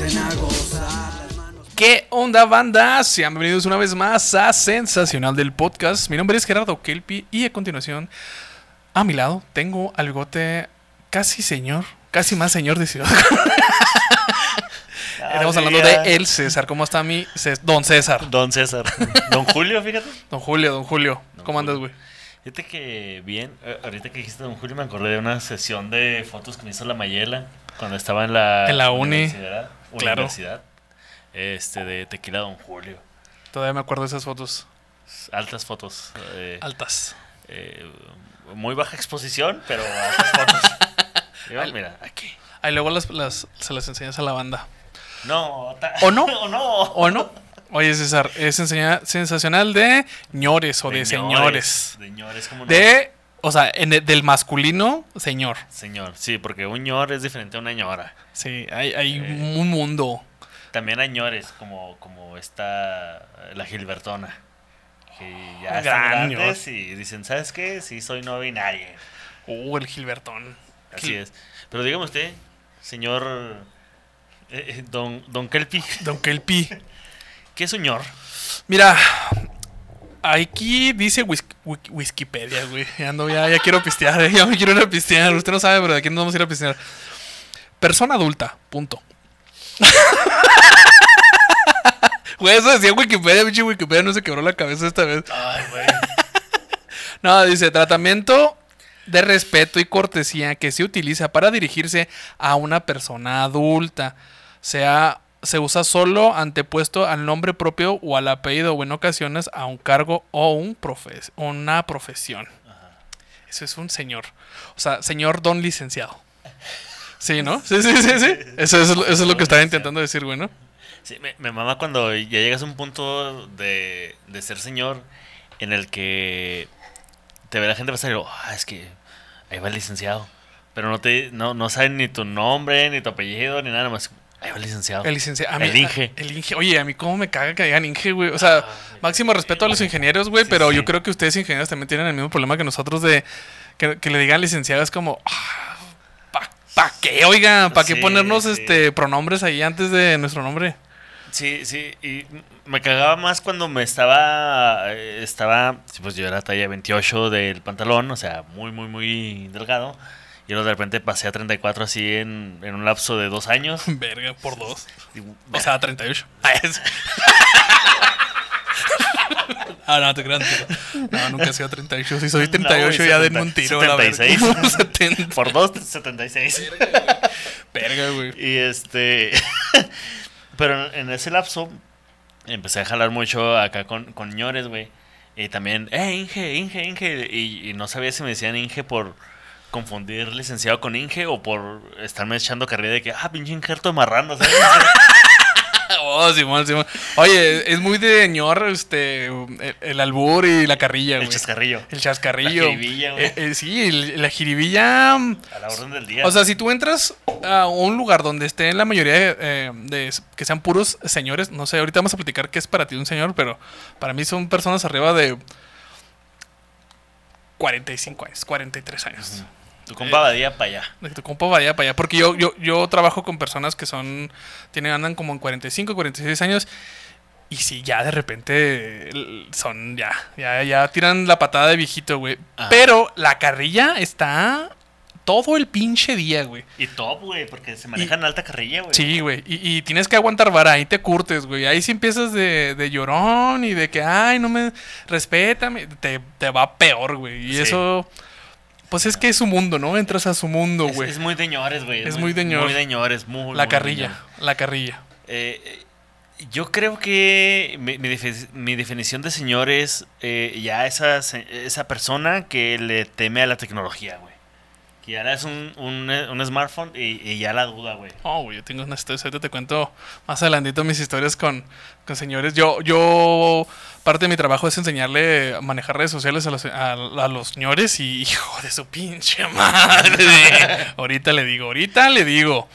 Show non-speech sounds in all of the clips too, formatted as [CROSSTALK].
empiecen a gozar. ¿Qué onda, banda? Sean bienvenidos una vez más a Sensacional del Podcast. Mi nombre es Gerardo Kelpi y a continuación, a mi lado, tengo al bigote casi señor, casi más señor de Ciudad. [LAUGHS] Estamos hablando de el César. ¿Cómo está mi Cés- Don César? Don César. Don Julio, fíjate. Don Julio, don Julio. Don ¿Cómo andas, güey? Fíjate que bien, eh, ahorita que dijiste Don Julio me acordé de una sesión de fotos que me hizo la Mayela cuando estaba en la, En la uni. universidad, Claro. universidad, este, de Tequila Don Julio. Todavía me acuerdo de esas fotos Altas fotos. eh, altas. eh, muy baja exposición, pero altas fotos. [LAUGHS] Va, mira, aquí. Ahí luego las, las- se las enseñas a la banda. No, ¿O no? [LAUGHS] ¿O no? ¿O no? Oye, César, es sensacional de ñores o de, señores. De ñores, como no? De, o sea, en el- del masculino, señor. Señor, sí, porque un ñor es diferente a una ñora. Sí, hay, hay Eh. un mundo. También hay ñores, como, como está la Gilbertona. Que ya Gran están grandes y dicen, ¿sabes qué? Sí, soy no binaria. Uh, el Gilbertón. Así Gil- es. Pero dígame usted, señor eh, eh, Don, don Kelpi, [LAUGHS] Don Kelpi. ¿qué es un ñor? Mira, aquí dice Wikipedia, güey. Ya, ando, ya, ya quiero pistear, eh, [LAUGHS] ya me quiero ir a pistear. Usted no sabe, pero de aquí nos vamos a ir a pistear. Persona adulta, punto. Güey, eso decía Wikipedia, Wikipedia no se quebró la cabeza esta vez. Ay, güey. [LAUGHS] No, dice tratamiento de respeto y cortesía que se utiliza para dirigirse a una persona adulta. Sea, se usa solo antepuesto al nombre propio o al apellido o en ocasiones a un cargo o un profes- una profesión. Eso es un señor. O sea, señor don licenciado. Sí, ¿no? Sí, sí, sí, sí. Eso es, eso es lo que estaba intentando decir, güey, ¿no? Sí, me, me mama cuando ya llegas a un punto de, de ser señor en el que te ve la gente pasar y digo, ah, es que ahí va el licenciado. Pero no te no, no saben ni tu nombre, ni tu apellido, ni nada más. Ahí va el licenciado. El licenciado. El Inge. El Inge. Oye, a mí cómo me caga que digan Inge, güey. O sea, Ah, máximo respeto a los ingenieros, güey, Sí, pero sí. yo creo que ustedes ingenieros también tienen el mismo problema que nosotros de que, que le digan licenciado. Es como, ah, ¿pa, pa qué, oiga? ¿Para qué Sí, ponernos sí. este pronombres ahí antes de nuestro nombre? Sí, sí, y me cagaba más cuando me estaba, eh, estaba, pues yo era talla 28 del pantalón, o sea, muy, muy, muy delgado. Y luego de repente pasé a 34 así en, en un lapso de dos años. [LAUGHS] Verga, por dos. Y, O sea, 38. [LAUGHS] [LAUGHS] Ah, no, te creas. No, No, nunca he sido 38. Si soy [LAUGHS] No, 38 güey, ya 70, denme un tiro. a la verga. 76. 70. [LAUGHS] por dos, 76. Verga, güey. Y este. [LAUGHS] Pero en ese lapso empecé a jalar mucho acá con, con ñores, güey. Y también, eh, Inge, Inge, Inge. Y, y no sabía si me decían Inge por confundir licenciado con Inge o por estarme echando carrera de que, ah, pinche injerto marrano, ¿sabes? [LAUGHS] Oh, Simón, Simón. Oye, es muy de ñor este, el, el albur y la carrilla, El chascarrillo. El chascarrillo. La jiribilla, güey. Eh, eh, sí, el- la jiribilla. A la orden del día. O sea, si tú entras a un lugar donde estén la mayoría de, eh, de- que sean puros señores, no sé, ahorita vamos a platicar qué es para ti un señor, pero para mí son personas arriba de 45 años, 43 años. Tu compa Badía para allá. De que tu compa vaya para allá. Porque yo, yo, yo trabajo con personas que son. Tienen, andan como en 45, 46 años. Y sí, ya de repente son ya. Ya, ya tiran la patada de viejito, güey. Pero la carrilla está todo el pinche día, güey. Y top, güey, porque se manejan alta carrilla, güey. Sí, güey. Y, y tienes que aguantar vara, ahí te curtes, güey. Ahí sí empiezas de, de llorón y de que, ay, no me respétame. Te, te va peor, güey. Y Sí. eso. Pues es que es su mundo, ¿no? Entras a su mundo, Es, güey. es muy de ñores, güey. Es muy de ñor. Muy de ñores, muy, La muy carrilla, la carrilla. Eh, yo creo que mi, mi defi- mi definición de señor es eh, ya esa, esa persona que le teme a la tecnología, güey. Que ya das un, un, un smartphone y, y ya la duda, güey. Oh, güey, yo tengo una historia. Ahorita te cuento más adelantito mis historias con, con señores. Yo, yo, parte de mi trabajo es enseñarle a manejar redes sociales a los, a, a los señores y [LAUGHS] hijo de su pinche madre. ahorita le digo, ahorita le digo.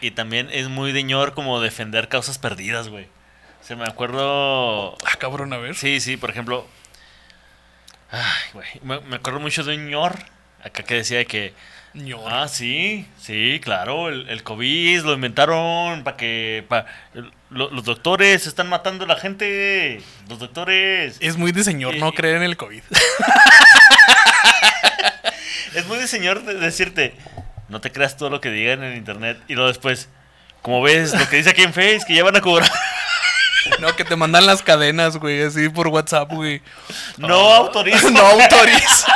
Y, y también es muy de ñor como defender causas perdidas, güey. Se me acuerdo... Ah, cabrón, a ver. Sí, sí, por ejemplo... Ay, güey. Me, me acuerdo mucho de un ñor acá que decía que ñor. Ah, sí, sí, claro, el, el COVID lo inventaron para que pa- el- lo- los doctores están matando a la gente, los doctores. Es muy de señor no creer en el COVID. [LAUGHS] Es muy de señor de- decirte, no te creas todo lo que digan en internet y luego después, como ves lo que dice aquí en Face, que ya van a cobrar. [LAUGHS] no, que te mandan las cadenas, güey, así por WhatsApp, güey. No autorizo [LAUGHS] no autorizo.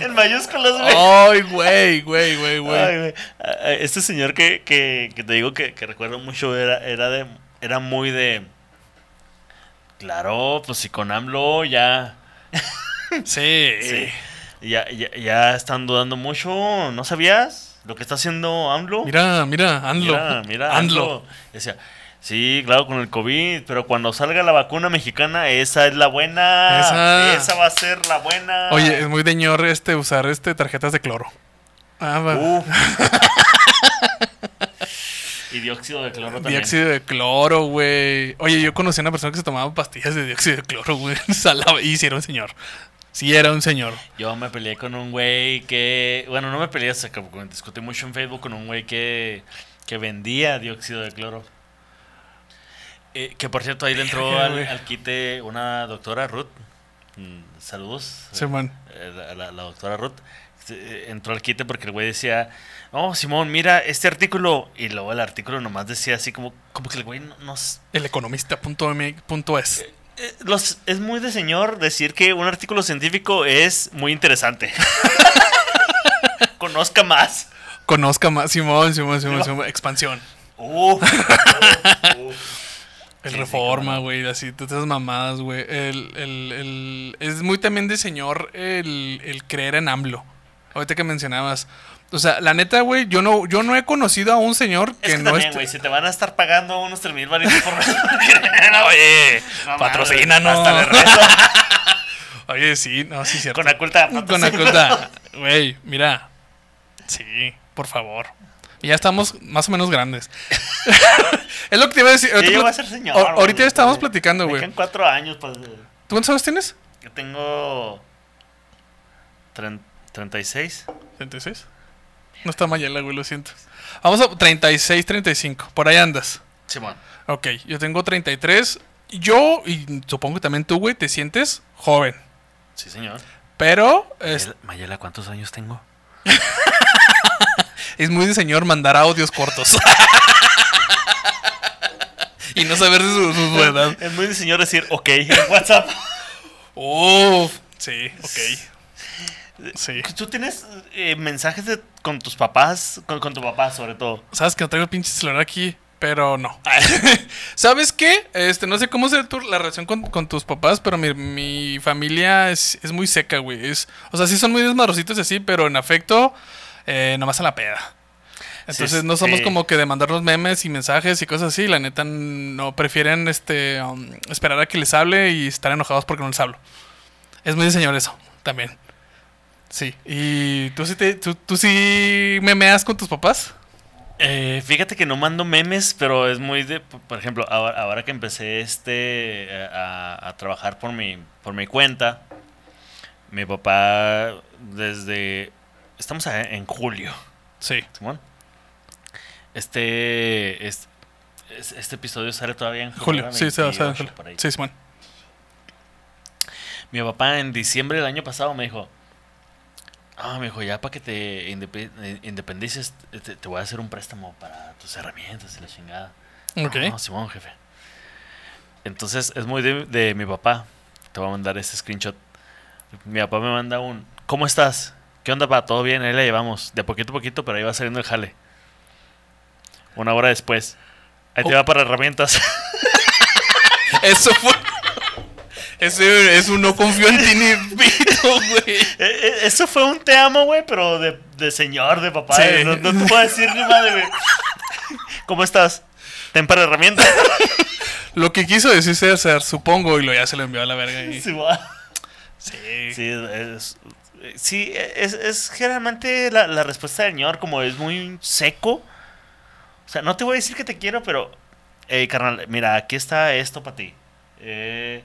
En mayúsculas, güey. Ay, güey, güey, güey, güey. Ah, ah, Este señor que, que, que te digo que, que recuerdo mucho era, era de era muy de claro, pues si con AMLO ya [LAUGHS] Sí. sí, ya, ya, ya están dudando mucho, ¿no sabías lo que está haciendo AMLO? Mira, mira, ANLO. mira, mira, ANLO. AMLO. Decía, sí, claro, con el COVID, pero cuando salga la vacuna mexicana, esa es la buena. Esa. Esa, va a ser la buena. Oye, es muy de ñor este usar este tarjetas de cloro. Ah, va. Uf. [LAUGHS] y dióxido de cloro también. Dióxido de cloro, güey. Oye, yo conocí a una persona que se tomaba pastillas de dióxido de cloro, güey. [LAUGHS] Salaba. Y sí era un señor. Sí era un señor. Yo me peleé con un güey que. Bueno, no me peleé, discutí mucho en Facebook con un güey que, que vendía dióxido de cloro. Eh, que por cierto, ahí le entró al, al quite una doctora Ruth. Mm, saludos. Simón. Eh, la, la- la doctora Ruth. eh, Entró al quite porque el güey decía, oh, Simón, mira este artículo. Y luego el artículo nomás decía así como, como que el güey no, no s- El economista.es. eh, los, es muy de señor decir que un artículo científico es muy interesante. [LAUGHS] Conozca más. Conozca más. Simón, Simón, Simón, Simón. Expansión. Uf, uf, uf. El Sí, reforma, güey, así, todas esas mamadas, güey. El, el, el- es muy también de señor el, el creer en AMLO. Ahorita que mencionabas. O sea, la neta, güey, yo no, yo no he conocido a un señor que, Es que no también, güey, si te van a estar pagando unos 3 mil varitos por. [LAUGHS] [LAUGHS] Oye, No patrocínanos. hasta le rezo. [LAUGHS] Oye, sí, no, sí, cierto. Con Aculta. Con Aculta. Güey, mira. Sí, por favor. Y ya estamos más o menos grandes. [LAUGHS] es lo que te iba a decir. Yo voy a ser señor. ahor- ahorita güey. estábamos platicando, Me güey. quedan 4 años. Pues, ¿Tú cuántos años tienes? yo tengo. tren- 36. 36. No está Mayela, güey, lo siento. Vamos a 36, 35. Por ahí andas. Simón. Ok, yo tengo 33. Yo, y supongo que también tú, güey, te sientes joven. Sí, señor. Pero es, Mayela, ¿cuántos años tengo? [LAUGHS] es muy de señor mandar audios cortos. [LAUGHS] y no saber su, su edad. Es muy de señor decir, ok, en WhatsApp. Uf, sí, ok. Sí. ¿Tú tienes eh, mensajes de, con tus papás? Con, con tu papá, sobre todo. Sabes que no traigo el pinche celular aquí, pero no. [LAUGHS] ¿Sabes qué? Este, no sé cómo es tu- la relación con, con tus papás, pero mi, mi familia es, es muy seca, güey. Es, o sea, sí son muy desmadrositos y así, pero en afecto, eh, nomás a la peda. Entonces Sí, no somos sí. como que de mandarnos memes y mensajes y cosas así. La neta no prefieren este um, esperar a que les hable y estar enojados porque no les hablo. Es muy señor eso, también. Sí. ¿Y tú sí, te, tú, tú sí memeas con tus papás? Eh, fíjate que no mando memes, pero es muy de, por ejemplo, ahora, ahora que empecé este a, a trabajar por mi, por mi cuenta, mi papá desde, estamos a- en julio, Sí. Simón. Este, es- es- este episodio sale todavía en Julio, ¿verdad? sí, sí, o sea, 28, Julio. por ahí. Sí, Simón. Mi papá en diciembre del año pasado me dijo, ah, me dijo, ya para que te indepe- independices, te, te voy a hacer un préstamo para tus herramientas y la chingada. Ok. No, Simón, jefe. Entonces es muy de, de mi papá. Te voy a mandar este screenshot. Mi papá me manda un, ¿cómo estás? ¿Qué onda, pa? ¿Todo bien? Ahí la llevamos. De poquito a poquito, pero ahí va saliendo el jale. Una hora después. Ahí te Oh. va para herramientas. [LAUGHS] Eso fue. Ese es un no confío en ti ni pito, güey. Eh, eh, Eso fue un te amo, güey, pero de, de señor, de papá. Sí. No, no te puedo decir ni madre, güey. ¿Cómo estás? Ten para herramientas. [LAUGHS] Lo que quiso decir César, supongo, y lo ya se lo envió a la verga. y-. Sí. Sí, es, sí, es, es generalmente la, la respuesta del señor, como es muy seco. O sea, no te voy a decir que te quiero, pero, hey, carnal, mira, aquí está esto para ti. Eh,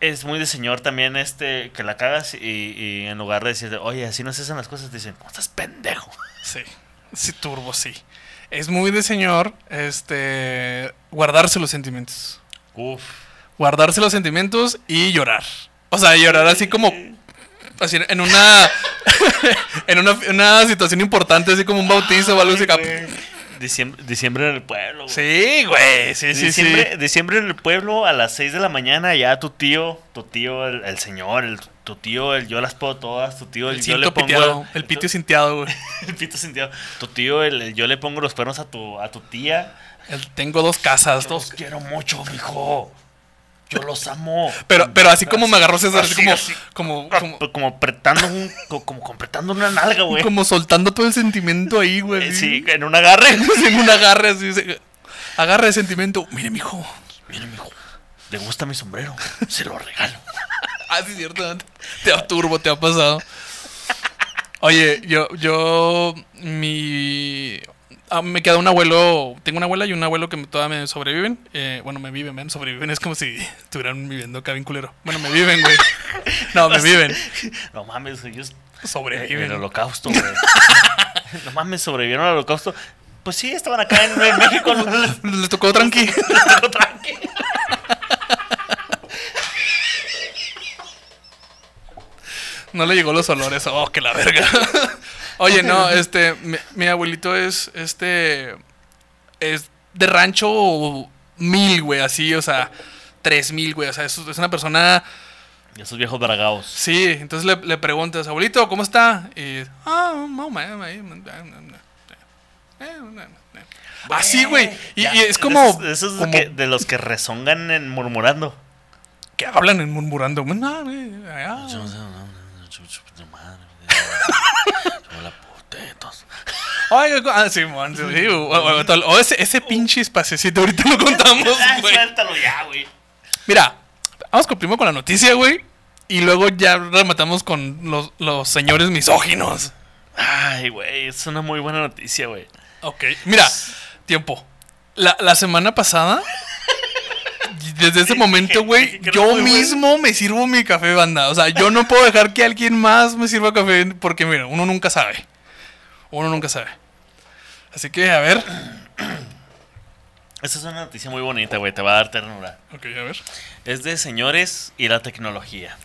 es muy de señor también este que la cagas y, y en lugar de decirte, oye, así no se hacen las cosas, te dicen, no estás pendejo. [LAUGHS] Sí, sí, turbo, sí. Es muy de señor, este, guardarse los sentimientos. Uf. Guardarse los sentimientos y llorar. O sea, llorar así como, así en una, [LAUGHS] en una, una situación importante, así como un bautizo o algo así. Diciembre, diciembre en el pueblo. güey. Sí, güey, sí, sí, diciembre, sí. diciembre en el pueblo a las 6 de la mañana, ya tu tío, tu tío, el, el señor, el, tu tío, el yo las puedo todas, tu tío, el, El yo le pongo piteado, el pitio [LAUGHS] cinteado, güey. el pito sintiado. Tu tío, el, el yo le pongo los perros a tu, a tu tía. El tengo dos casas. Los quiero mucho, mijo. Yo los amo. Pero, pero así como me agarró César, así, Así, como, así. como, Como, como, como apretando un, co- como, completando una nalga, güey. como soltando todo el sentimiento ahí, güey. Sí, en un agarre. [LAUGHS] en un agarre así. Agarre de sentimiento. Mire, mijo. Mira, mijo. Le gusta mi sombrero. Se lo regalo. [LAUGHS] Ah, sí, cierto. Te ha turbo, te ha pasado. Oye, yo, yo, mi... ah, me queda un abuelo, tengo una abuela y un abuelo que todavía me sobreviven. Eh, bueno, me viven, ven, sobreviven. Es como si estuvieran viviendo acá bien culero. Bueno, me viven, güey. [LAUGHS] No, me viven. No mames, ellos. Sobreviven. El holocausto, güey. [LAUGHS] no mames, sobrevivieron al holocausto. Pues sí, estaban acá en, en México. Les [LAUGHS] Les tocó tranqui. tocó tranqui. No le llegó los olores. Oh, que la verga. Oye, no, este, mi, mi abuelito es, este, es de rancho mil, güey, así, o sea, tres mil, güey, o sea, es, es una persona, Y esos viejos bragaos. sí, entonces le, le preguntas, abuelito, ¿cómo está? Y, ah, Así, güey, y, y es como, como que- de los que rezongan en murmurando. que hablan en murmurando, "No, güey, ah". Ah, sí, sí, o, ese, ese pinche espaciocito, ahorita lo contamos, Ay, [LAUGHS] güey. suéltalo ya, güey. Mira, vamos con, primero con la noticia, güey. Y luego ya rematamos con los, los señores misóginos. Ay, güey, es una muy buena noticia, güey. Ok. Mira, tiempo. La, la semana pasada, desde ese momento, [LAUGHS] güey, yo mismo me sirvo mi café, banda. O sea, yo no puedo dejar que alguien más me sirva café porque, mira, uno nunca sabe. Uno nunca sabe. Así que, a ver. Esta es una noticia muy bonita, güey. Te va a dar ternura. Ok, a ver. Es de señores y la tecnología.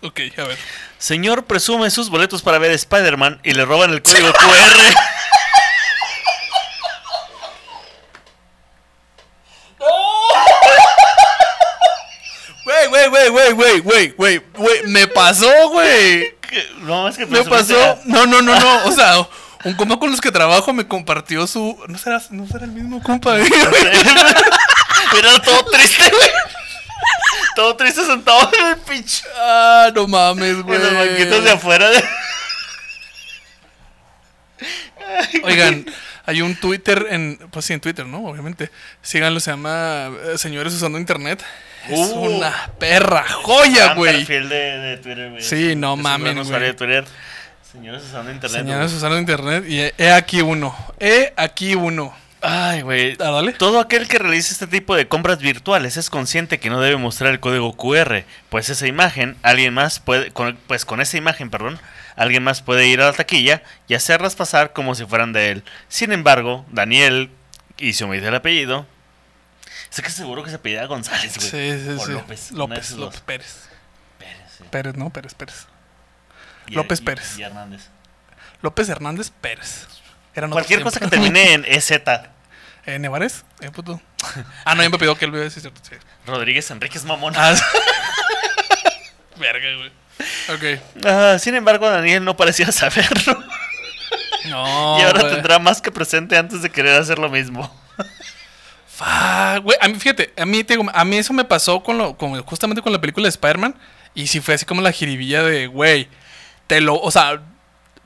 Ok, a ver. Señor presume sus boletos para ver Spider-Man y le roban el código QR. [LAUGHS] Güey, güey, güey, güey, güey, güey, güey, güey. Me pasó, güey. Que- No, es que Me pasó. a- No, no, no, no. O sea, un compa con los que trabajo me compartió su. No será, no será el mismo compa. [LAUGHS] [LAUGHS] güey. Mira, todo triste, güey. Todo triste sentado en el pinche. ah, no mames, güey. En los banquitos de afuera. de- Oigan, hay un Twitter en. Pues sí, en Twitter, ¿no? Obviamente. Síganlo, se llama eh, Señores Usando Internet. Es Uh. una perra joya, güey. perfil de, de Twitter, güey. Sí, no Es un mamen, buen güey. usuario de Twitter. Señores usando internet. Señores. Usando Internet. Y he, he aquí uno. He aquí uno. Ay, güey. Ah. Todo aquel que realice este tipo de compras virtuales es consciente que no debe mostrar el código QR, pues esa imagen, alguien más puede, con- pues con esa imagen, perdón, alguien más puede ir a la taquilla y hacerlas pasar como si fueran de él. Sin embargo, Daniel, y se omite el apellido, sé que seguro que se apellida González, güey. Sí, sí, o sí. López. López, López. Pérez. Pérez, sí. Pérez, no, Pérez, Pérez. Y- López y- Pérez. Y Hernández. López Hernández Pérez. Eran Cualquier cosa que termine en EZ. [LAUGHS] Eh, ¿Nevares? Eh, puto. [LAUGHS] Ah, no, ya me pidió que él vea, sí, cierto, sí. Rodríguez Enríquez Mamón. Ah, [LAUGHS] Verga, güey. Ok. Ah, sin embargo, Daniel no parecía saberlo. No. y ahora güey. tendrá más que presente antes de querer hacer lo mismo. Fuck, güey. A mí, fíjate, a mí, te digo, a mí eso me pasó con lo, con- justamente con la película de Spider-Man. Y sí fue así como la jiribilla de, güey, te lo, o sea,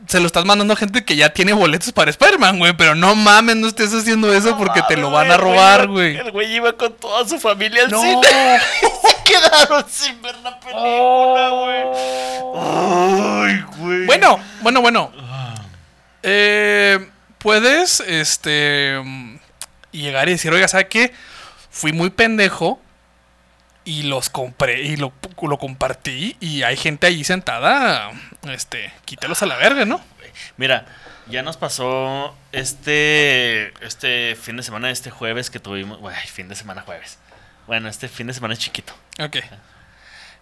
se lo estás mandando a gente que ya tiene boletos para Spider-Man, güey. Pero no mames, no estés haciendo eso porque te lo van a robar, güey. El güey iba con toda su familia al No. cine. [LAUGHS] Se quedaron sin ver la película, güey. Ay, güey. Bueno, bueno, bueno. Eh, puedes, este, mm, llegar y decir, oiga, ¿sabe qué? Fui muy pendejo y los compré y lo, lo compartí y hay gente ahí sentada, este, quítalos a la verga, ¿no? Mira, ya nos pasó este este fin de semana, este jueves que tuvimos, güey, fin de semana jueves. Bueno, este fin de semana es chiquito. Ok.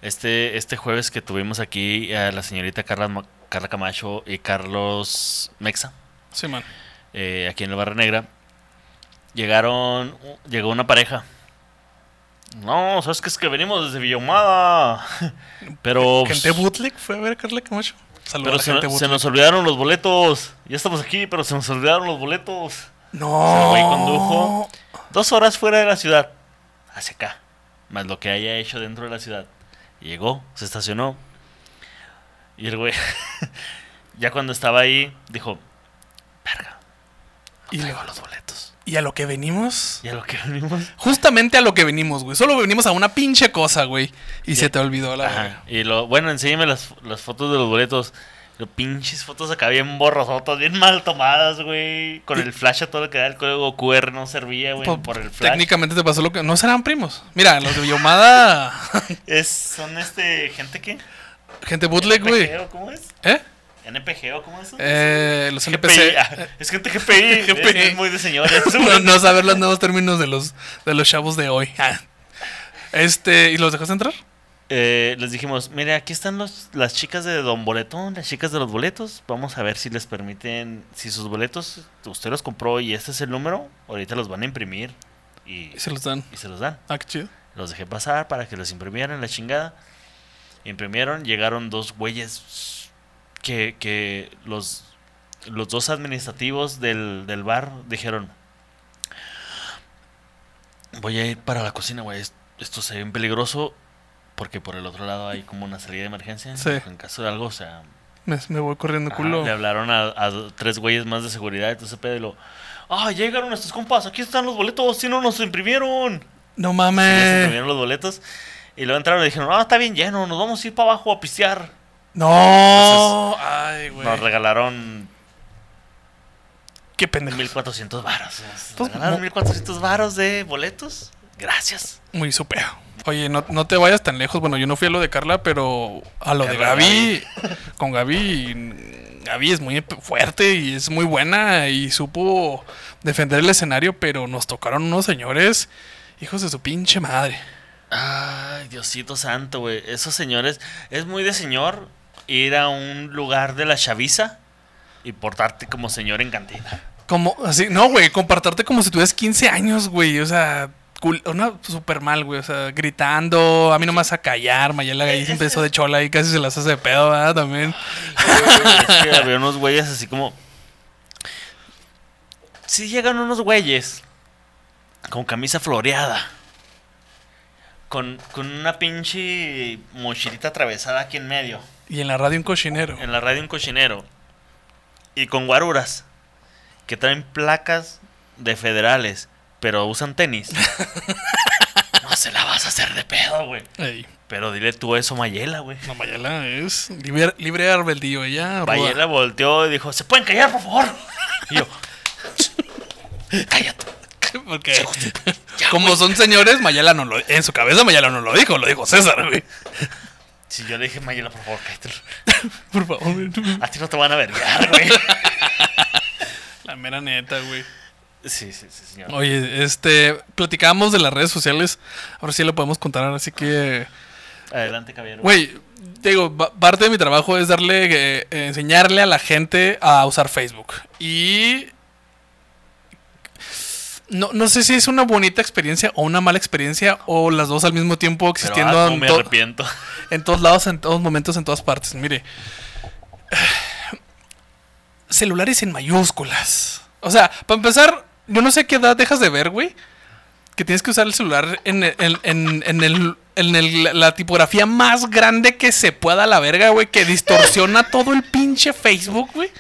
Este este jueves que tuvimos aquí a la señorita Carla Carla Camacho y Carlos Mexa. Sí, man. eh, aquí en el Barra Negra, llegaron, llegó una pareja. No, sabes que es que venimos desde Villahumada. [LAUGHS] Pero, Gente bootleg fue a ver a Carla Camacho. Saludos pero a la se, gente se bootleg. nos olvidaron los boletos. Ya estamos aquí, pero se nos olvidaron los boletos. No. el güey condujo. Dos horas fuera de la ciudad, hacia acá, más lo que haya hecho dentro de la ciudad. Y llegó, se estacionó. Y el güey, [LAUGHS] ya cuando estaba ahí, dijo: Verga, Y, traigo lo- los boletos. Y a lo que venimos. Y a lo que venimos. Justamente a lo que venimos, güey. Solo venimos a una pinche cosa, güey. Y se te olvidó la Ajá. Y lo, bueno, enséñame las, las fotos de los boletos. Los pinches fotos acá bien borrosotas, bien mal tomadas, güey. Con el flash a todo lo que da el código QR no servía, güey, Po- por el flash. Técnicamente te pasó lo que. No serán primos. Mira, los de Villomada. [LAUGHS] Es, son este, gente que... gente bootleg, güey. ¿Cómo es? ¿Eh? ¿NPG o cómo es? Eh, los GPI, NPC. ah, es gente GPI. GPI. [LAUGHS] Es, es muy de señores. [LAUGHS] no, no saber los nuevos términos de los, de los chavos de hoy. Ah. Este, ¿y los dejaste entrar? Eh, les dijimos, mire, aquí están los, las chicas de Don Boletón, las chicas de los boletos. Vamos a ver si les permiten, si sus boletos usted los compró y este es el número, ahorita los van a imprimir y, Y se los dan. y se los dan. Ah, qué chido. Los dejé pasar para que los imprimieran la chingada. Imprimieron, llegaron dos güeyes que, que los, los dos administrativos del, del bar dijeron, voy a ir para la cocina, güey, es- esto se ve bien peligroso porque por el otro lado hay como una salida de emergencia. Sí. En caso de algo, o sea, Me, me voy corriendo culo. le hablaron a, a tres güeyes más de seguridad ese pedo y lo, ah, llegaron estos compas, aquí están los boletos, si no nos imprimieron. No mames. imprimieron los boletos. Y luego entraron y dijeron, ah, está bien lleno, nos vamos a ir para abajo a pistear. No. Ay, güey. Nos regalaron Qué pendejo. 1400 varos. Nos Pues, regalaron mo- 1400 varos de boletos. Gracias. Muy supeo. Oye, no, no te vayas tan lejos. Bueno, yo no fui a lo de Carla, pero a lo de Gaby. [LAUGHS] Con Gaby. Gaby es muy fuerte y es muy buena y supo defender el escenario, pero nos tocaron unos señores, hijos de su pinche madre. Ay, Diosito santo, güey. Esos señores, es muy de señor ir a un lugar de la chaviza y portarte como señor en cantina. Como, así, no, güey, compartarte como si tuvieras 15 años, güey. O sea, una súper mal, güey. O sea, gritando, a mí no me vas a callar. Mayela se empezó de chola y casi se las hace de pedo, ¿verdad? También. es que había unos güeyes así como. Si llegan unos güeyes con camisa floreada, con, con una pinche mochilita atravesada aquí en medio, Y en la radio un cochinero. en la radio un cochinero, y con guaruras que traen placas de federales, pero usan tenis. [LAUGHS] no se la vas a hacer de pedo, güey. Ey, Pero dile tú eso, Mayela, güey. no, Mayela es libre, libre de arbeldío. Ella. Mayela volteó y dijo, ¿se pueden callar, por favor? [LAUGHS] Y yo, cállate. Porque como son señores, Mayela no lo en su cabeza Mayela no lo dijo, lo dijo César, güey. Si yo le dije, Mayela, por favor, cállate. [LAUGHS] Por favor. A ti no te van a vergar, [LAUGHS] güey. La mera neta, güey. Sí, sí, sí, señor. Oye, este, platicábamos de las redes sociales. Ahora sí lo podemos contar, así que, Adelante, caballero. güey, digo, pa- parte de mi trabajo es darle, eh, enseñarle a la gente a usar Facebook. Y no, no sé si es una bonita experiencia o una mala experiencia o las dos al mismo tiempo Pero, existiendo ah, no en me to- arrepiento. En todos lados, en todos momentos, en todas partes. Mire. [SIGHS] Celulares en mayúsculas. O sea, para empezar, yo no sé qué edad dejas de ver, güey. Que tienes que usar el celular en, el- en, en- en el, en el- la tipografía más grande que se pueda a la verga, güey. Que distorsiona todo el pinche Facebook, güey.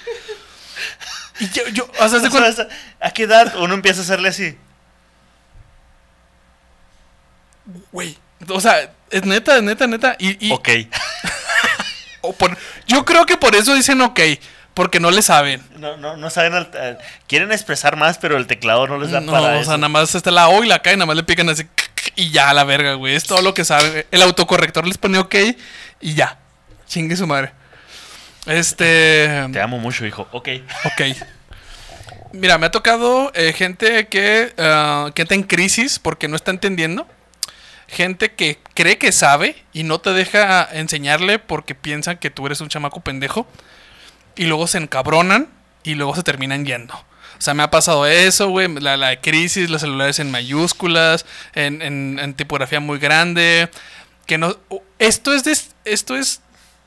Y yo, yo, o sea, [LAUGHS] O ¿A qué edad uno empieza a hacerle así? güey. O sea, es neta, es neta, neta. Y, y- Ok. [LAUGHS] o por- yo creo que por eso dicen ok. Porque no le saben. No, no, no saben. al- quieren expresar más, pero el teclado no les da No, para o eso. sea, nada más está la O y la K y nada más le pican así. y ya la verga, güey. Es todo lo que sabe. El autocorrector les pone ok y ya. Chingue su madre. Este. Te amo mucho, hijo. Ok. Ok. Mira, me ha tocado eh, gente que, ah, que está en crisis porque no está entendiendo. Gente que cree que sabe y no te deja enseñarle porque piensan que tú eres un chamaco pendejo. Y luego se encabronan y luego se terminan yendo. O sea, me ha pasado eso, güey. La, la crisis, los celulares en mayúsculas, en, en- en tipografía muy grande. Que no. Esto es de, esto es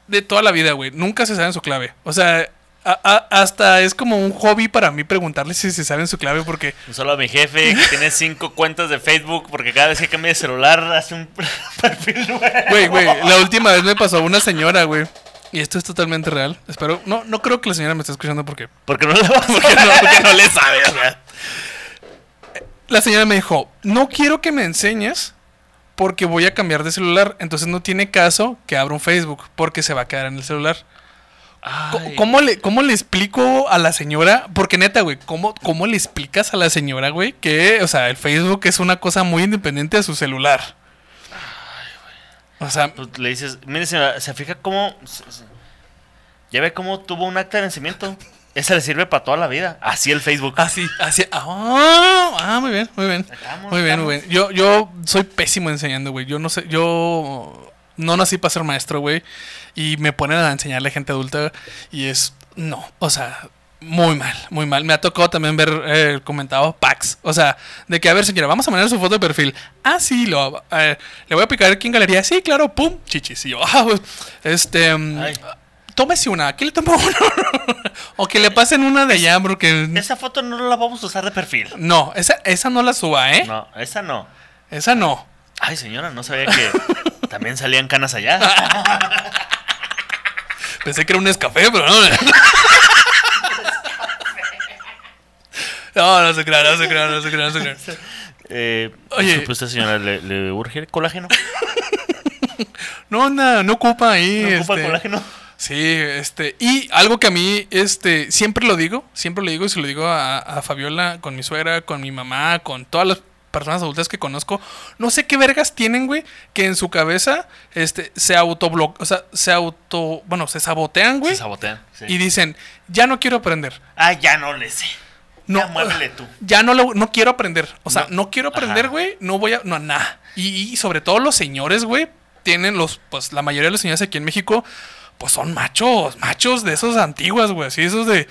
de toda la vida, güey. Nunca se sabe su clave. O sea, a- a- hasta es como un hobby para mí preguntarle si se saben su clave porque. Saludo a mi jefe que [LAUGHS] tiene cinco cuentas de Facebook porque cada vez que cambia de celular hace un [LAUGHS] perfil nuevo. Güey, güey, la última vez me pasó una señora, güey. Y esto es totalmente real. Espero. No, no creo que la señora me esté escuchando porque. Porque no [LAUGHS] Porque no, porque no le sabe, o sea. La señora me dijo: No quiero que me enseñes porque voy a cambiar de celular. Entonces no tiene caso que abra un Facebook porque se va a quedar en el celular. Ay. ¿Cómo le, ¿Cómo le explico a la señora? Porque neta, güey, ¿cómo, ¿cómo le explicas a la señora, güey, que, o sea, el Facebook es una cosa muy independiente de su celular? O sea, Pues le dices, mire, se, se fija cómo. Ya ve cómo tuvo un acta de nacimiento. Esa le sirve para toda la vida. Así el Facebook. así, así. Ah, ah, muy bien, muy bien. Estamos, Muy bien, muy estamos. bien. Yo, yo soy pésimo enseñando, güey. Yo no sé, yo no nací para ser maestro, güey. Y me ponen a enseñarle a gente adulta y es, no, o sea, muy mal, muy mal. Me ha tocado también ver eh, comentado Pax. O sea, de que, a ver, señora, vamos a mandar su foto de perfil. Ah, sí, lo, eh, le voy a picar aquí en galería. Sí, claro, pum, chichis. Y yo, ah, este, mm, Ay. Tómese una. Aquí le tomo una. [LAUGHS] o que le pasen una de allá, porque... Esa foto no la vamos a usar de perfil. No, esa, esa no la suba, ¿eh? No, esa no. Esa no. Ay, señora, no sabía que también salían canas allá. [LAUGHS] Pensé que era un Nescafé, pero no. No, no se crea, no se crea, no se crea, no se crea. Eh, Oye. usted, señora, ¿le, le urge el colágeno? [LAUGHS] No, no, no ocupa ahí. ¿No ocupa este, colágeno? Sí, este. Y algo que a mí, este, siempre lo digo, siempre lo digo y se lo digo a, a Fabiola, con mi suegra, con mi mamá, con todas las personas adultas que conozco. No sé qué vergas tienen, güey, que en su cabeza, este, se autobloquean, o sea, se auto, bueno, se sabotean, güey. Se sabotean. sí. Y dicen, ya no quiero aprender. Ah, ya no le sé. No, Ya muévele tú. [LAUGHS] Ya no lo, no quiero aprender. O sea, no, No. quiero aprender, güey. No voy a. No, nada. Y, y sobre todo los señores, güey. Tienen los. Pues la mayoría de los señores aquí en México. Pues son machos. Machos de esos antiguas, güey. Así, esos de.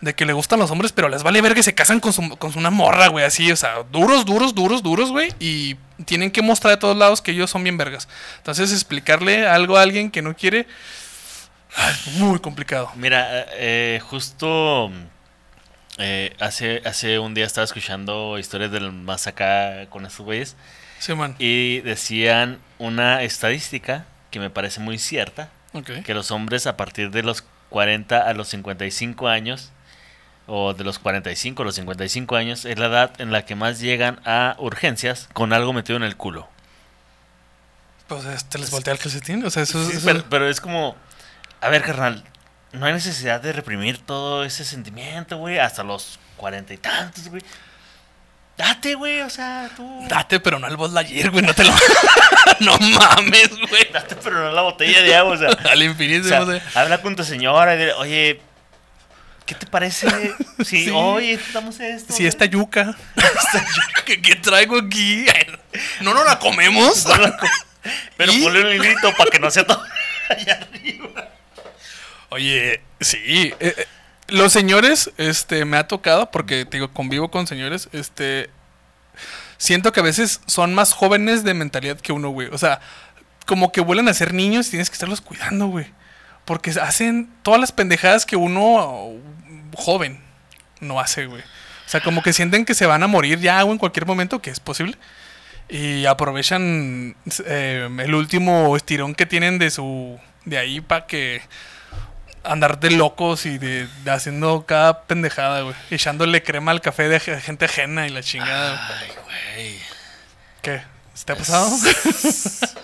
De que le gustan los hombres, pero les vale ver que se casan con su, con una morra, güey. Así, o sea, duros, duros, duros, duros, güey. Y tienen que mostrar de todos lados que ellos son bien vergas. Entonces, explicarle algo a alguien que no quiere. ay, muy complicado. Mira, eh, justo eh, hace, hace un día estaba escuchando historias del más acá con estos güeyes Sí, man. y decían una estadística que me parece muy cierta, Que los hombres a partir de los 40 a los 55 años o de los 45 a los 55 años es la edad en la que más llegan a urgencias con algo metido en el culo. Pues este les voltea el calcetín. O sea, eso, Sí, eso- pero, pero es como, a ver, carnal, no hay necesidad de reprimir todo ese sentimiento, güey, hasta los cuarenta y tantos, güey. Date, güey, o sea, tú. Date, pero no al Buzz Lightyear, güey, no te lo... [LAUGHS] no mames, güey. Date, pero no la botella de agua, o sea. [LAUGHS] Al infinito, o sea, no sé. habla con tu señora y dile, oye, ¿qué te parece? Si, Sí. oye, damos esto. Si güey?" [LAUGHS] esta yuca... ¿Qué, qué traigo aquí? ¿No nos la comemos? No la co- Pero ¿Y? ponle un hilito para que no sea todo allá arriba. Oye, sí. eh, eh, los señores, este, me ha tocado, porque, te digo, convivo con señores, este... Siento que a veces son más jóvenes de mentalidad que uno, güey. O sea, como que vuelven a ser niños y tienes que estarlos cuidando, güey. Porque hacen todas las pendejadas que uno joven no hace, güey. O sea, como que sienten que se van a morir ya o en cualquier momento, que es posible. Y aprovechan eh, el último estirón que tienen de su. de ahí para que. Andar de locos y de, de haciendo cada pendejada, güey. Echándole crema al café de ge- gente ajena y la chingada. Ay, güey. ¿Qué? ¿Se te ha pasado?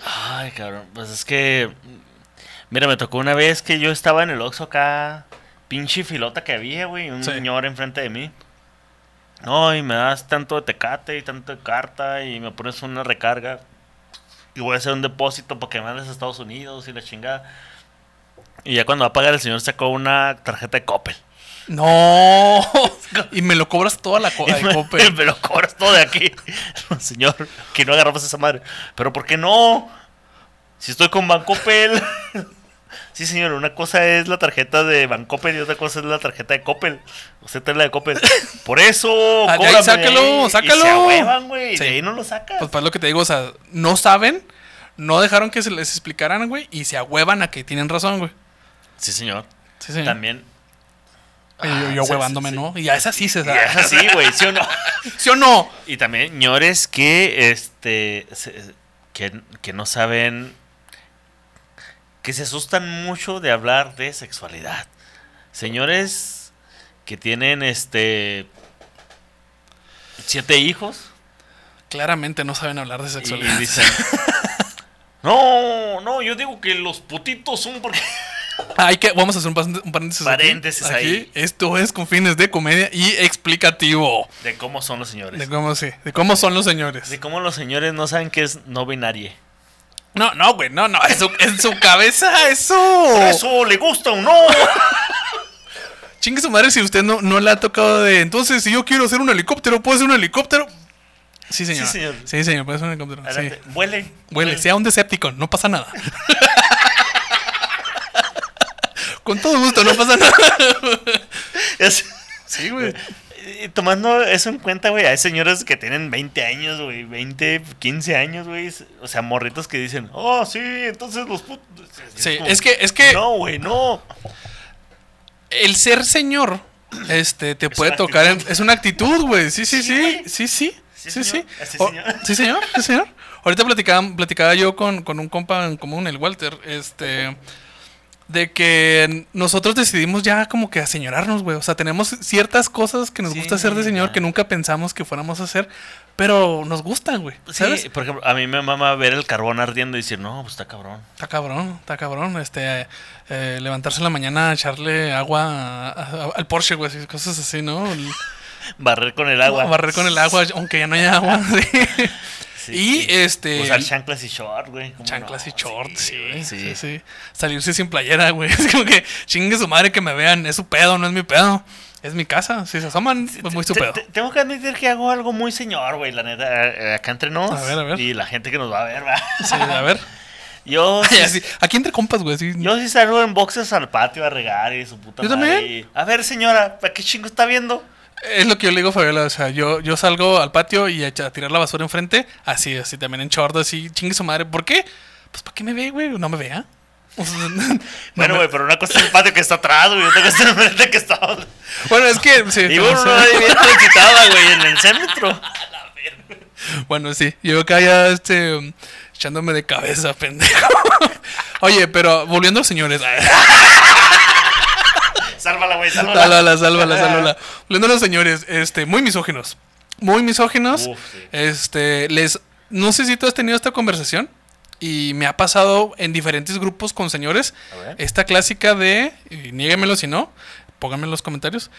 Ay, cabrón. Pues es que. Mira, me tocó una vez que yo estaba en el Oxxo acá. Pinche filota que había, güey. Un Sí. señor enfrente de mí. No, y me das tanto de tecate y tanto de carta y me pones una recarga. Y voy a hacer un depósito para que me mandes a Estados Unidos y la chingada. Y ya cuando va a pagar el señor sacó una tarjeta de Coppel. No. [LAUGHS] y me lo cobras toda la co- me, Coppel. [LAUGHS] me lo cobras todo de aquí. [LAUGHS] señor, que no agarramos esa madre. Pero ¿por qué no? Si estoy con Bancoppel. Sí, señor, una cosa es la tarjeta de Bancoppel y otra cosa es la tarjeta de Coppel. Usted trae la de Coppel. Por eso, Ah, ahí cóbrame sácalo, ahí. Y sácalo. se ahuevan, güey. Sí. De ahí no lo sacas. Pues para lo que te digo, o sea, no saben, no dejaron que se les explicaran, güey, y se ahuevan a que tienen razón, güey. Sí, señor. Sí, sí. También. Y yo, yo Ah, sí, huevándome, sí, ¿no? Y ya es así, se Y es así, güey, ¿sí o no? [LAUGHS] ¿Sí o no? Y también señores que este que, que no saben que se asustan mucho de hablar de sexualidad. Señores que tienen este siete hijos Claramente no saben hablar de y sexualidad. dicen [LAUGHS] No, no, yo digo que los putitos son porque Hay que, vamos a hacer un, paréntesis. aquí. Paréntesis Aquí, ahí. Esto es con fines de comedia y explicativo. de cómo son los señores. De cómo sí, de cómo son los señores. De cómo los señores no saben que es no binario. No, no, güey, no, no, en su, en su cabeza, Por eso. eso le gusta o no. [LAUGHS] Chingue su madre si usted no, no le ha tocado de. Entonces, si yo quiero hacer un helicóptero, ¿puedo hacer un helicóptero? Sí, señor. Sí, señor. Sí, señor, puede ser un helicóptero. Sí. Vuele. Huele, sea un Decepticon, no pasa nada. [LAUGHS] Con todo gusto, no pasa nada. [LAUGHS] Es- Sí, güey. Tomando eso en cuenta, güey, hay señores que tienen 20 años, güey, 20, 15 años, güey. O sea, morritos que dicen, oh, sí, entonces los putos. Sí, como, es que, es que No, güey, no. el ser señor, este, te puede tocar, en- es una actitud, güey. Sí, sí, Sí, sí, sí, sí, Sí, sí, sí. señor. Sí, O- señor. Sí, señor, sí, señor. Ahorita platicaba, platicaba yo con, con un compa en común, el Walter, este, de que nosotros decidimos ya como que aseñorarnos, güey. O sea, tenemos ciertas cosas que nos Sí, gusta hacer de señor ya. que nunca pensamos que fuéramos a hacer, pero nos gustan, güey. ¿Sabes? Sí, por ejemplo, a mí me mama ver el carbón ardiendo y decir, no, pues está cabrón. Está cabrón, está cabrón. Este, eh, levantarse en la mañana, echarle agua a- a- al Porsche, güey, cosas así, ¿no? El- [LAUGHS] Barrer con el agua. Barrer con el agua, aunque ya no haya agua. [LAUGHS] sí. Sí, y sí. este. Usar chanclas y short, güey. ¿cómo Chanclas no? y shorts, sí, sí. Sí, sí. Salirse sin playera, güey. [LAUGHS] Es como que chingue su madre que me vean. Es su pedo, no es mi pedo. Es mi casa. Si se asoman, pues muy su pedo. te- tengo que admitir que hago algo muy señor, güey, la neta. eh, Acá entre nos. A ver, a ver. Y la gente que nos va a ver, va. Sí, a ver. [LAUGHS] Yo [LAUGHS] sí, Aquí entre compas, güey. sí. yo sí salgo en boxes al patio a regar y su puta Yo madre, también. a ver, señora, ¿para qué chingo está viendo? Es lo que yo le digo a Fabiola. O sea, yo, yo salgo al patio y a, a tirar la basura enfrente. Así, así también en short, así, chingue su madre. ¿Por qué? Pues ¿para qué me ve, güey? No me vea. O [LAUGHS] sea, no Bueno, me- güey, pero una cosa es el patio que está atrás, güey, otra cosa es el frente que está. Bueno, es que. Sí, Y no uno ahí bien transitada, güey, en el centro. Bueno, sí, yo acá ya este, echándome de cabeza, pendejo. [LAUGHS] Oye, pero volviendo a los señores. [LAUGHS] Sálvala, güey, sálvala. Sálvala, sálvala, [LAUGHS] sálvala. Los señores, este, muy misóginos. Muy misóginos. Uf, sí. Este, les. No sé si tú has tenido esta conversación. Y me ha pasado en diferentes grupos con señores. Esta clásica de. Y niéguemelo si no. Pónganme en los comentarios.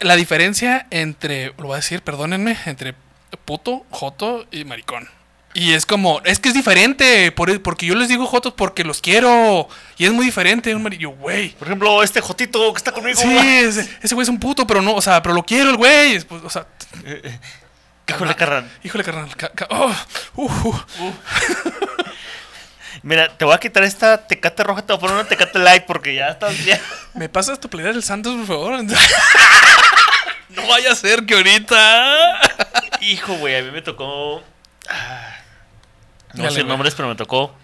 La diferencia entre. Lo voy a decir, perdónenme. Entre puto, joto y maricón. Y es como, es que es diferente, por- porque yo les digo jotos porque los quiero. Y es muy diferente, un marillo, güey. Por ejemplo, este Jotito que está conmigo. Sí, ese ese güey es un puto, pero no, o sea, pero lo quiero el güey. es, pues, o sea, Híjole, carnal. híjole, carnal. ca- ca- oh, uh, uh. [LAUGHS] Mira, te voy a quitar esta tecate roja, te voy a poner una tecate light porque ya estás ya. [LAUGHS] ¿Me pasas tu playera del Santos, por favor? [LAUGHS] no vaya a ser que ahorita. Hijo, güey, a mí me tocó. ah, No Dale, sé nombres, pero me tocó.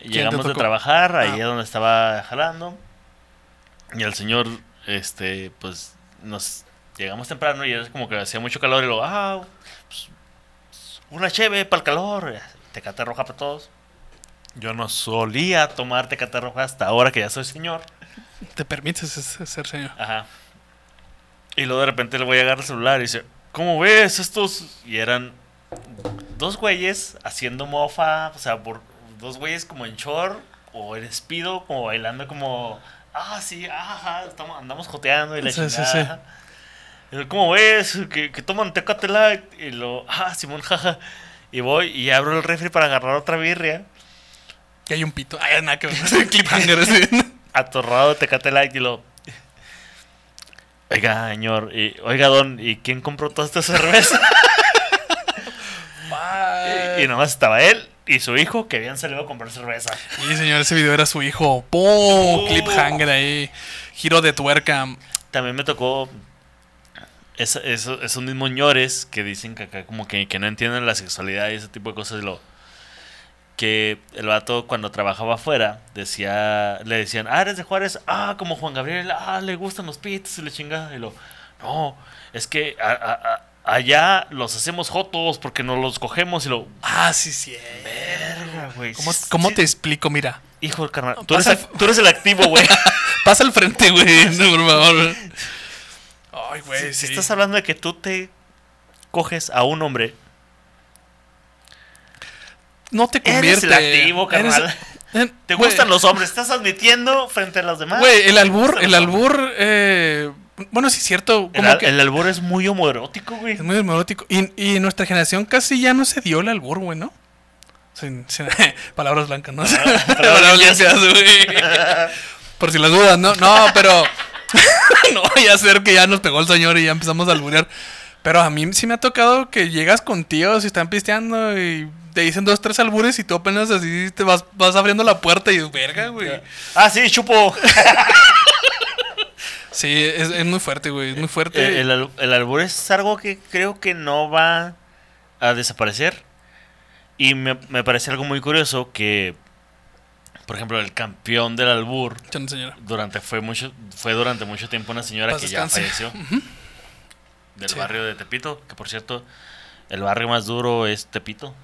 Llegamos de trabajar, ahí Ah. es donde estaba jalando. Y el señor, este, pues, nos llegamos temprano y era como que hacía mucho calor y luego, ah, pues, una cheve para el calor, tecate roja para todos. Yo no solía tomar tecate roja hasta ahora que ya soy señor. Te permites ser- ser señor. Ajá. Y luego de repente le voy a agarrar el celular y dice, ¿cómo ves estos? Y eran dos güeyes haciendo mofa, o sea, por, dos güeyes como en short o en espido, como bailando como, ah, sí, ajá, estamos, andamos joteando y la Sí, sí, chingada. Y yo, ¿Cómo ves? Que, que toman Tecate Light. Y lo, ah, Simón, jaja. Y voy y abro el refri para agarrar otra birria. Que hay un pito. Ay, nada que ver. [LAUGHS] Cliffhanger. así. [LAUGHS] Atorrado Tecate Light y lo. Oiga, señor. Y, Oiga, don. ¿Y quién compró toda esta cerveza? [LAUGHS] y, nomás estaba él y su hijo que habían salido a comprar cerveza. Y señor, ese video era su hijo. ¡Pum! Cliffhanger ahí. Giro de tuerca. También me tocó es- eso- esos mismos ñores que dicen que acá como que, que no entienden la sexualidad y ese tipo de cosas. Lo, que el vato cuando trabajaba afuera decía, le decían, ah, eres de Juárez, ah, como Juan Gabriel, ah, le gustan los pitos y le chingada. Y lo, no, es que a- a- a- allá los hacemos jotos porque nos los cogemos y lo, Ah, sí, sí. verga, güey. ¿Cómo, sí- cómo sí- te explico? Mira. Hijo, carnal, tú eres, ac- tú eres el activo, güey. [LAUGHS] Pasa al frente, güey. No, por favor. Ay, güey, Si sí. estás hablando de que tú te coges a un hombre, No te Eres convierte. el activo, Eres- carnal. Te gustan los hombres, estás admitiendo frente a los demás. Güey, el albur, el albur, eh, bueno, sí es cierto, El, como al- que el albur es muy homoerótico, güey. es muy erótico. Y, y nuestra generación casi ya no se dio el albur, güey, ¿no? Sin- sin- [LAUGHS] palabras blancas, ¿no? [LAUGHS] palabras limpias. limpias, güey. [LAUGHS] Por si las dudas, ¿no? No, pero no vaya a ser que ya nos pegó el señor y ya empezamos a alburear. Pero a mí sí me ha tocado que llegas con tíos y están pisteando y te dicen dos, tres albures y tú apenas así te vas, vas abriendo la puerta y verga, güey. Ah, sí, chupo. Sí, es, es muy fuerte, güey. Es muy fuerte. Eh, el, al- el albur es algo que creo que no va a desaparecer. Y me, me parece algo muy curioso que, por ejemplo, el campeón del albur señora. durante fue mucho fue durante mucho tiempo una señora Paz que ya falleció del Sí. barrio de Tepito, que por cierto, el barrio más duro es Tepito.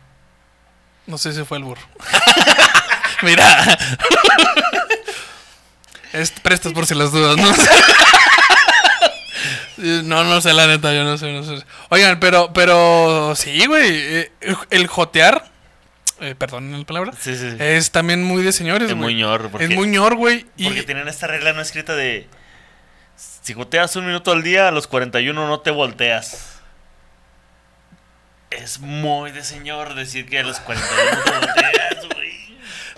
No sé si fue el burro. [LAUGHS] [LAUGHS] Mira. Es, prestas por si las dudas, ¿no? [LAUGHS] No, no sé, la neta, yo no sé, no sé. Oigan, pero, pero sí, güey. eh, El jotear, eh, perdón la palabra, Sí, sí, sí. es también muy de señores, es muy ñor. Porque, Es muy ñor, güey. Y porque tienen esta regla no escrita de si goteas un minuto al día, a los 41 no te volteas. Es muy de señor decir que a los 41 no te volteas.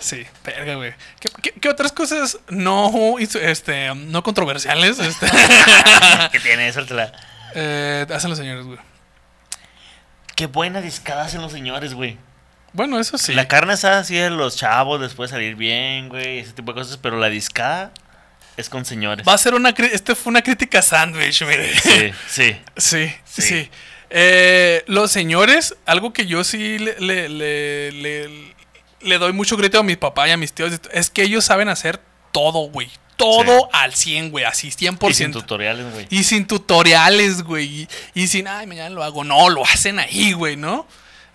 Sí, verga, güey. ¿Qué, qué, qué otras cosas no, este, no controversiales este, [LAUGHS] ¿Qué tiene? Suéltala. eh, hacen los señores, güey? Qué buena discada hacen los señores, güey. Bueno, eso sí. La carne asada sí de los chavos, después salir bien, güey, ese tipo de cosas, pero la discada es con señores. Va a ser una... Este fue una crítica sándwich, mire. Sí, [LAUGHS] sí. Sí, sí. Sí. Eh, los señores, algo que yo sí le, le, le, le- le doy mucho crédito a mi papá y a mis tíos, es que ellos saben hacer todo, güey. Todo Sí. al 100, güey, así 100%. Y sin tutoriales, güey. Y sin tutoriales, güey. Y, y sin, ay, mañana lo hago. No, lo hacen ahí, güey, ¿no?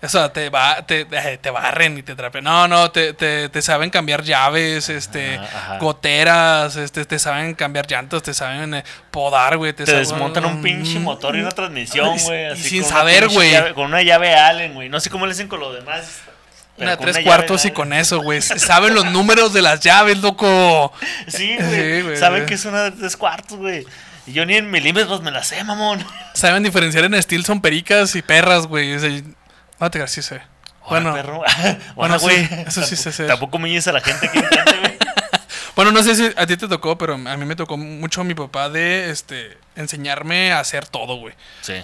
O sea, te, va, te, eh, te barren y te trapen. No, no, te, te, te saben cambiar llaves, este, Ajá, ajá. goteras, este, te saben cambiar llantas, te saben eh, podar, güey. Te saben- desmontan un pinche motor y una transmisión, güey. y sin saber, güey. Con una llave Allen, güey. No sé cómo le hacen con lo demás. Pero Una tres cuartos y con eso, güey. Saben los números de las llaves, loco. Sí, güey. Saben que es una de tres cuartos, güey. Y yo ni en milímetros me la sé, mamón. Saben diferenciar en estilo son pericas y perras, güey. O sea, no te creas, sí sé. Bueno, Bueno, perro. [LAUGHS] bueno, bueno, güey. sí, eso sí sé hacer. Tampoco me a la gente que intente, güey. [LAUGHS] Bueno, no sé si a ti te tocó, pero a mí me tocó mucho mi papá de este enseñarme a hacer todo, güey. Sí.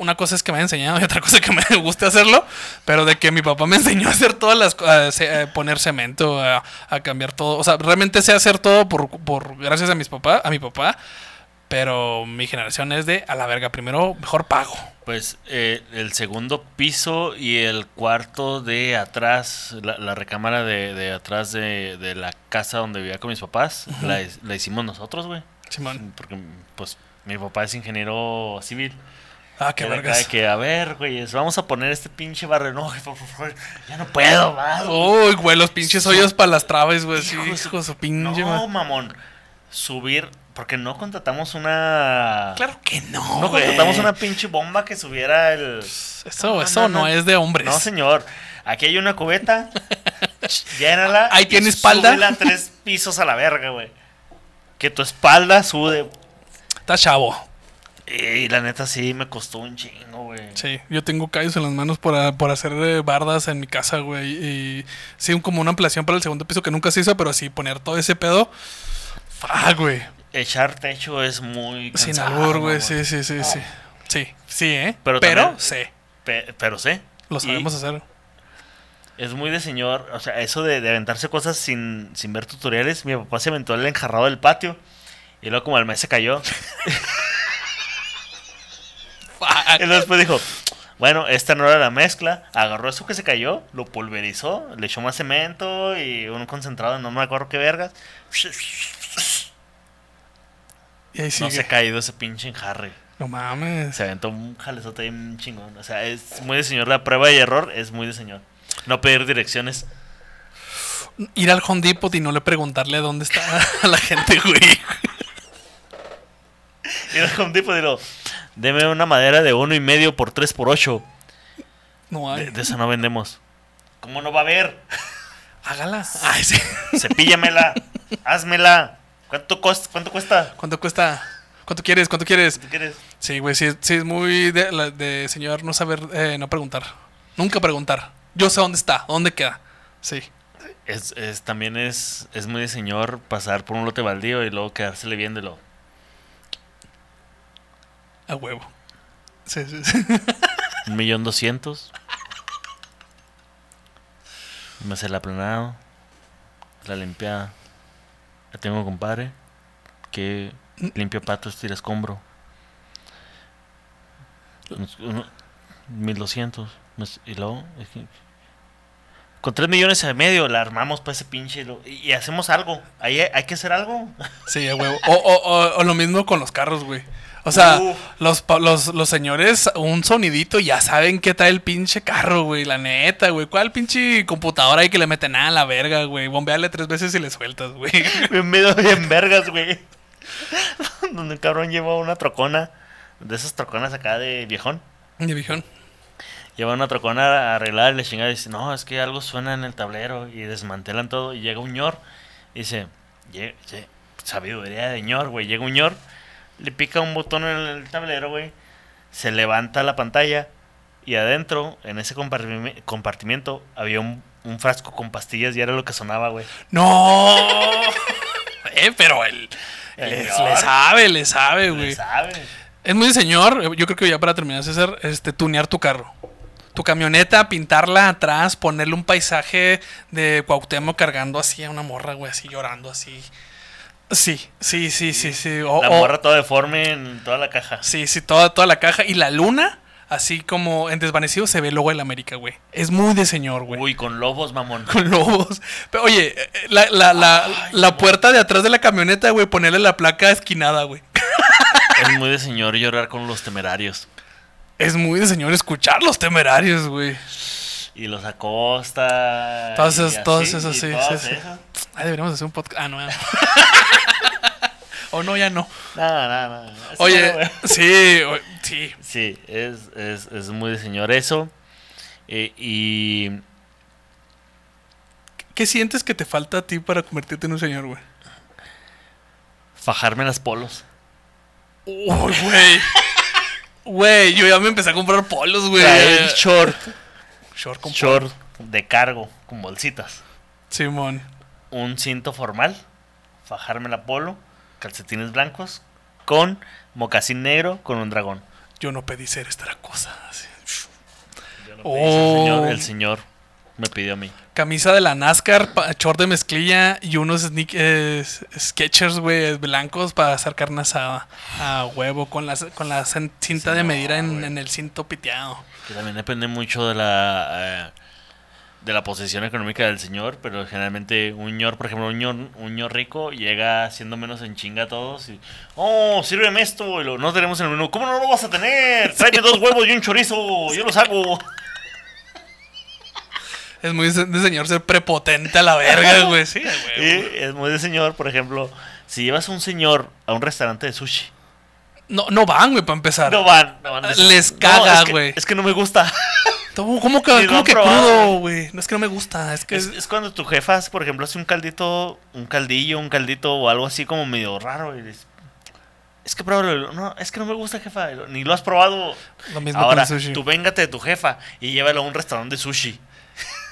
Una cosa es que me haya enseñado y otra cosa es que me [LAUGHS] guste hacerlo, pero de que mi papá me [LAUGHS] enseñó a hacer todas las cosas, a poner cemento, a, a cambiar todo. O sea, realmente sé hacer todo por, por gracias a mis papás, a mi papá, pero mi generación es de a la verga, primero mejor pago. Pues eh, el segundo piso y el cuarto de atrás, la, la recámara de, de atrás de, de la casa donde vivía con mis papás, la hicimos nosotros, güey. Simón. Porque, pues, mi papá es ingeniero civil. Ah, qué vergas. que, a ver, güey, vamos a poner este pinche barrio. No, jefe, por favor, ya no puedo más. Uy, güey, los pinches hoyos para las traves, güey. Hijo hijo su pinche no, mamón. Subir, porque no contratamos una... Claro que no. No güey. contratamos una pinche bomba que subiera el... Eso, No, eso no, no, no. es de hombres. No, señor. Aquí hay una cubeta. [LAUGHS] llénala. Ahí tiene espalda. súbela tres pisos a la verga, güey. Que tu espalda sude. Está chavo. Y la neta sí me costó un chingo, güey. Sí, yo tengo callos en las manos por, a- por hacer eh, bardas en mi casa, güey. Y sí, como una ampliación para el segundo piso que nunca se hizo, pero sí, poner todo ese pedo. Ah, güey. Echar techo es muy Sin cansado, albur, güey. Sí, sí, sí, sí. Sí, sí, ¿eh? Pero Pero, también- sí, Pe- pero sé. lo Y sabemos hacer. Es muy de señor, o sea, eso de, de aventarse cosas sin, sin ver tutoriales. Mi papá se aventó el enjarrado del patio. Y luego como al mes se cayó. [LAUGHS] Y luego después dijo, bueno, esta no era la mezcla. Agarró eso que se cayó, lo pulverizó, le echó más cemento y un concentrado, no me acuerdo qué vergas. Y ahí No sigue. se ha caído ese pinche enjarre. No mames. Se aventó un jalezote bien chingón. O sea, es muy de señor. La prueba y error es muy de señor. No pedir direcciones. Ir al Home Depot y no le preguntarle dónde está a [LAUGHS] la gente, güey. Ir al Home Depot y digo, deme una madera de uno y medio por 3 por 8. No hay. De, de esa no vendemos. ¿Cómo no va a haber? [LAUGHS] Hágala. Ay, sí. Cepíllamela. házmela. ¿Cuánto, cost- ¿Cuánto cuesta? ¿Cuánto cuesta? ¿Cuánto quieres? ¿Cuánto quieres? ¿Tú quieres? Sí, güey, sí, sí es muy de, señor no saber, eh, no preguntar. Nunca preguntar. Yo sé dónde está, dónde queda. Sí. Es, es- también es, es muy de señor pasar por un lote baldío y luego quedársele viéndolo. A huevo. Sí, sí, sí. Un millón doscientos. Me hace la aplanado. La limpiada. La tengo, compadre. Que limpia patos, tira escombro. 1200. Mes- Y luego. es que- Con 3 millones y medio la armamos para ese pinche. y lo- Y, y hacemos algo. Ahí hay, hay que hacer algo. Sí, a huevo. O, o, o, o lo mismo con los carros, güey. O sea, los, los, los señores, un sonidito, ya saben qué trae el pinche carro, güey. La neta, güey. ¿Cuál pinche computadora hay que le mete nada a la verga, güey? Bombeale tres veces y le sueltas, güey. [LAUGHS] Medio bien vergas, güey. [LAUGHS] Donde el cabrón lleva una trocona. De esas troconas acá de viejón. Mi viejón. Lleva una trocona arreglada y le chingada y dice, no, es que algo suena en el tablero y desmantelan todo y llega un ñor y dice, "Lle- lle- sabiduría de ñor, güey, llega un ñor, le pica un botón en el tablero, güey, se levanta la pantalla y adentro, en ese compartimi- compartimiento, había un, un frasco con pastillas y era lo que sonaba, güey. ¡No! [LAUGHS] eh, pero él. Le, le sabe, le sabe, güey. ¿Sabes? Es muy señor. Yo creo que ya para terminar, César, este, tunear tu carro. Tu camioneta, pintarla atrás, ponerle un paisaje de Cuauhtémoc cargando así a una morra, güey, así llorando así. Sí, sí, sí, sí, sí. O- La morra toda deforme en toda la caja. Sí, sí, toda, toda la caja. Y la luna, así como en desvanecido, se ve el logo de la América, güey. Es muy de señor, güey. Uy, con lobos, mamón. Con lobos. Pero oye, eh, la, la, la, la puerta de atrás de la camioneta, güey, ponerle la placa esquinada, güey. [LAUGHS] Es muy de señor llorar con los temerarios. Es muy de señor escuchar los temerarios, güey. Y los acosta. Así, todas esas, y sí, sí, sí. Ay, deberíamos hacer un podcast. Ah, no, no. [LAUGHS] o no, ya no. No. Así no, Oye, sí, o- sí. Sí, es, es, es muy de señor eso. Eh, y ¿Qué sientes que te falta a ti para convertirte en un señor, güey? fajarme las polos. Uy, güey. Güey, yo ya me empecé a comprar polos, güey. Traer short, Short con short de cargo, con bolsitas. Simón. Un cinto formal, fajarme la polo, calcetines blancos, con mocasín negro, con un dragón. Yo no pedí ser esta cosa. así. Yo no Oh. pedí eso, el, señor, el señor me pidió a mí. Camisa de la NASCAR, short de mezclilla y unos sneak, eh, sketchers, güey, blancos para hacer carne asada. A huevo, con la, con la cin- cinta Sí, de no, medida en el cinto piteado. Que también depende mucho de la eh, de la posición económica del señor, pero generalmente un ñor, por ejemplo, un ñor, un ñor rico llega siendo menos en chinga a todos y oh, sírveme esto, y lo, no tenemos en el menú, ¿cómo no lo vas a tener? Tráeme dos huevos y un chorizo, yo los hago. [LAUGHS] Es muy de señor ser prepotente a la verga, güey. [LAUGHS] Sí, a Y huevo. es muy de señor, por ejemplo, si llevas a un señor a un restaurante de sushi, No, no van, güey, para empezar. no van, no van. Les No, caga, es que- güey. Es que no me gusta. [LAUGHS] ¿Cómo, cómo que, cómo que crudo, güey? No es que no me gusta, es que Es, cuando tu jefa, por ejemplo, hace un caldito, un caldillo, un caldito o algo así como medio raro. Y dices, es que pruébalo. No, es que no me gusta, jefa. Ni lo has probado. Lo mismo Ahora, con el sushi. tú véngate de tu jefa y llévalo a un restaurante de sushi.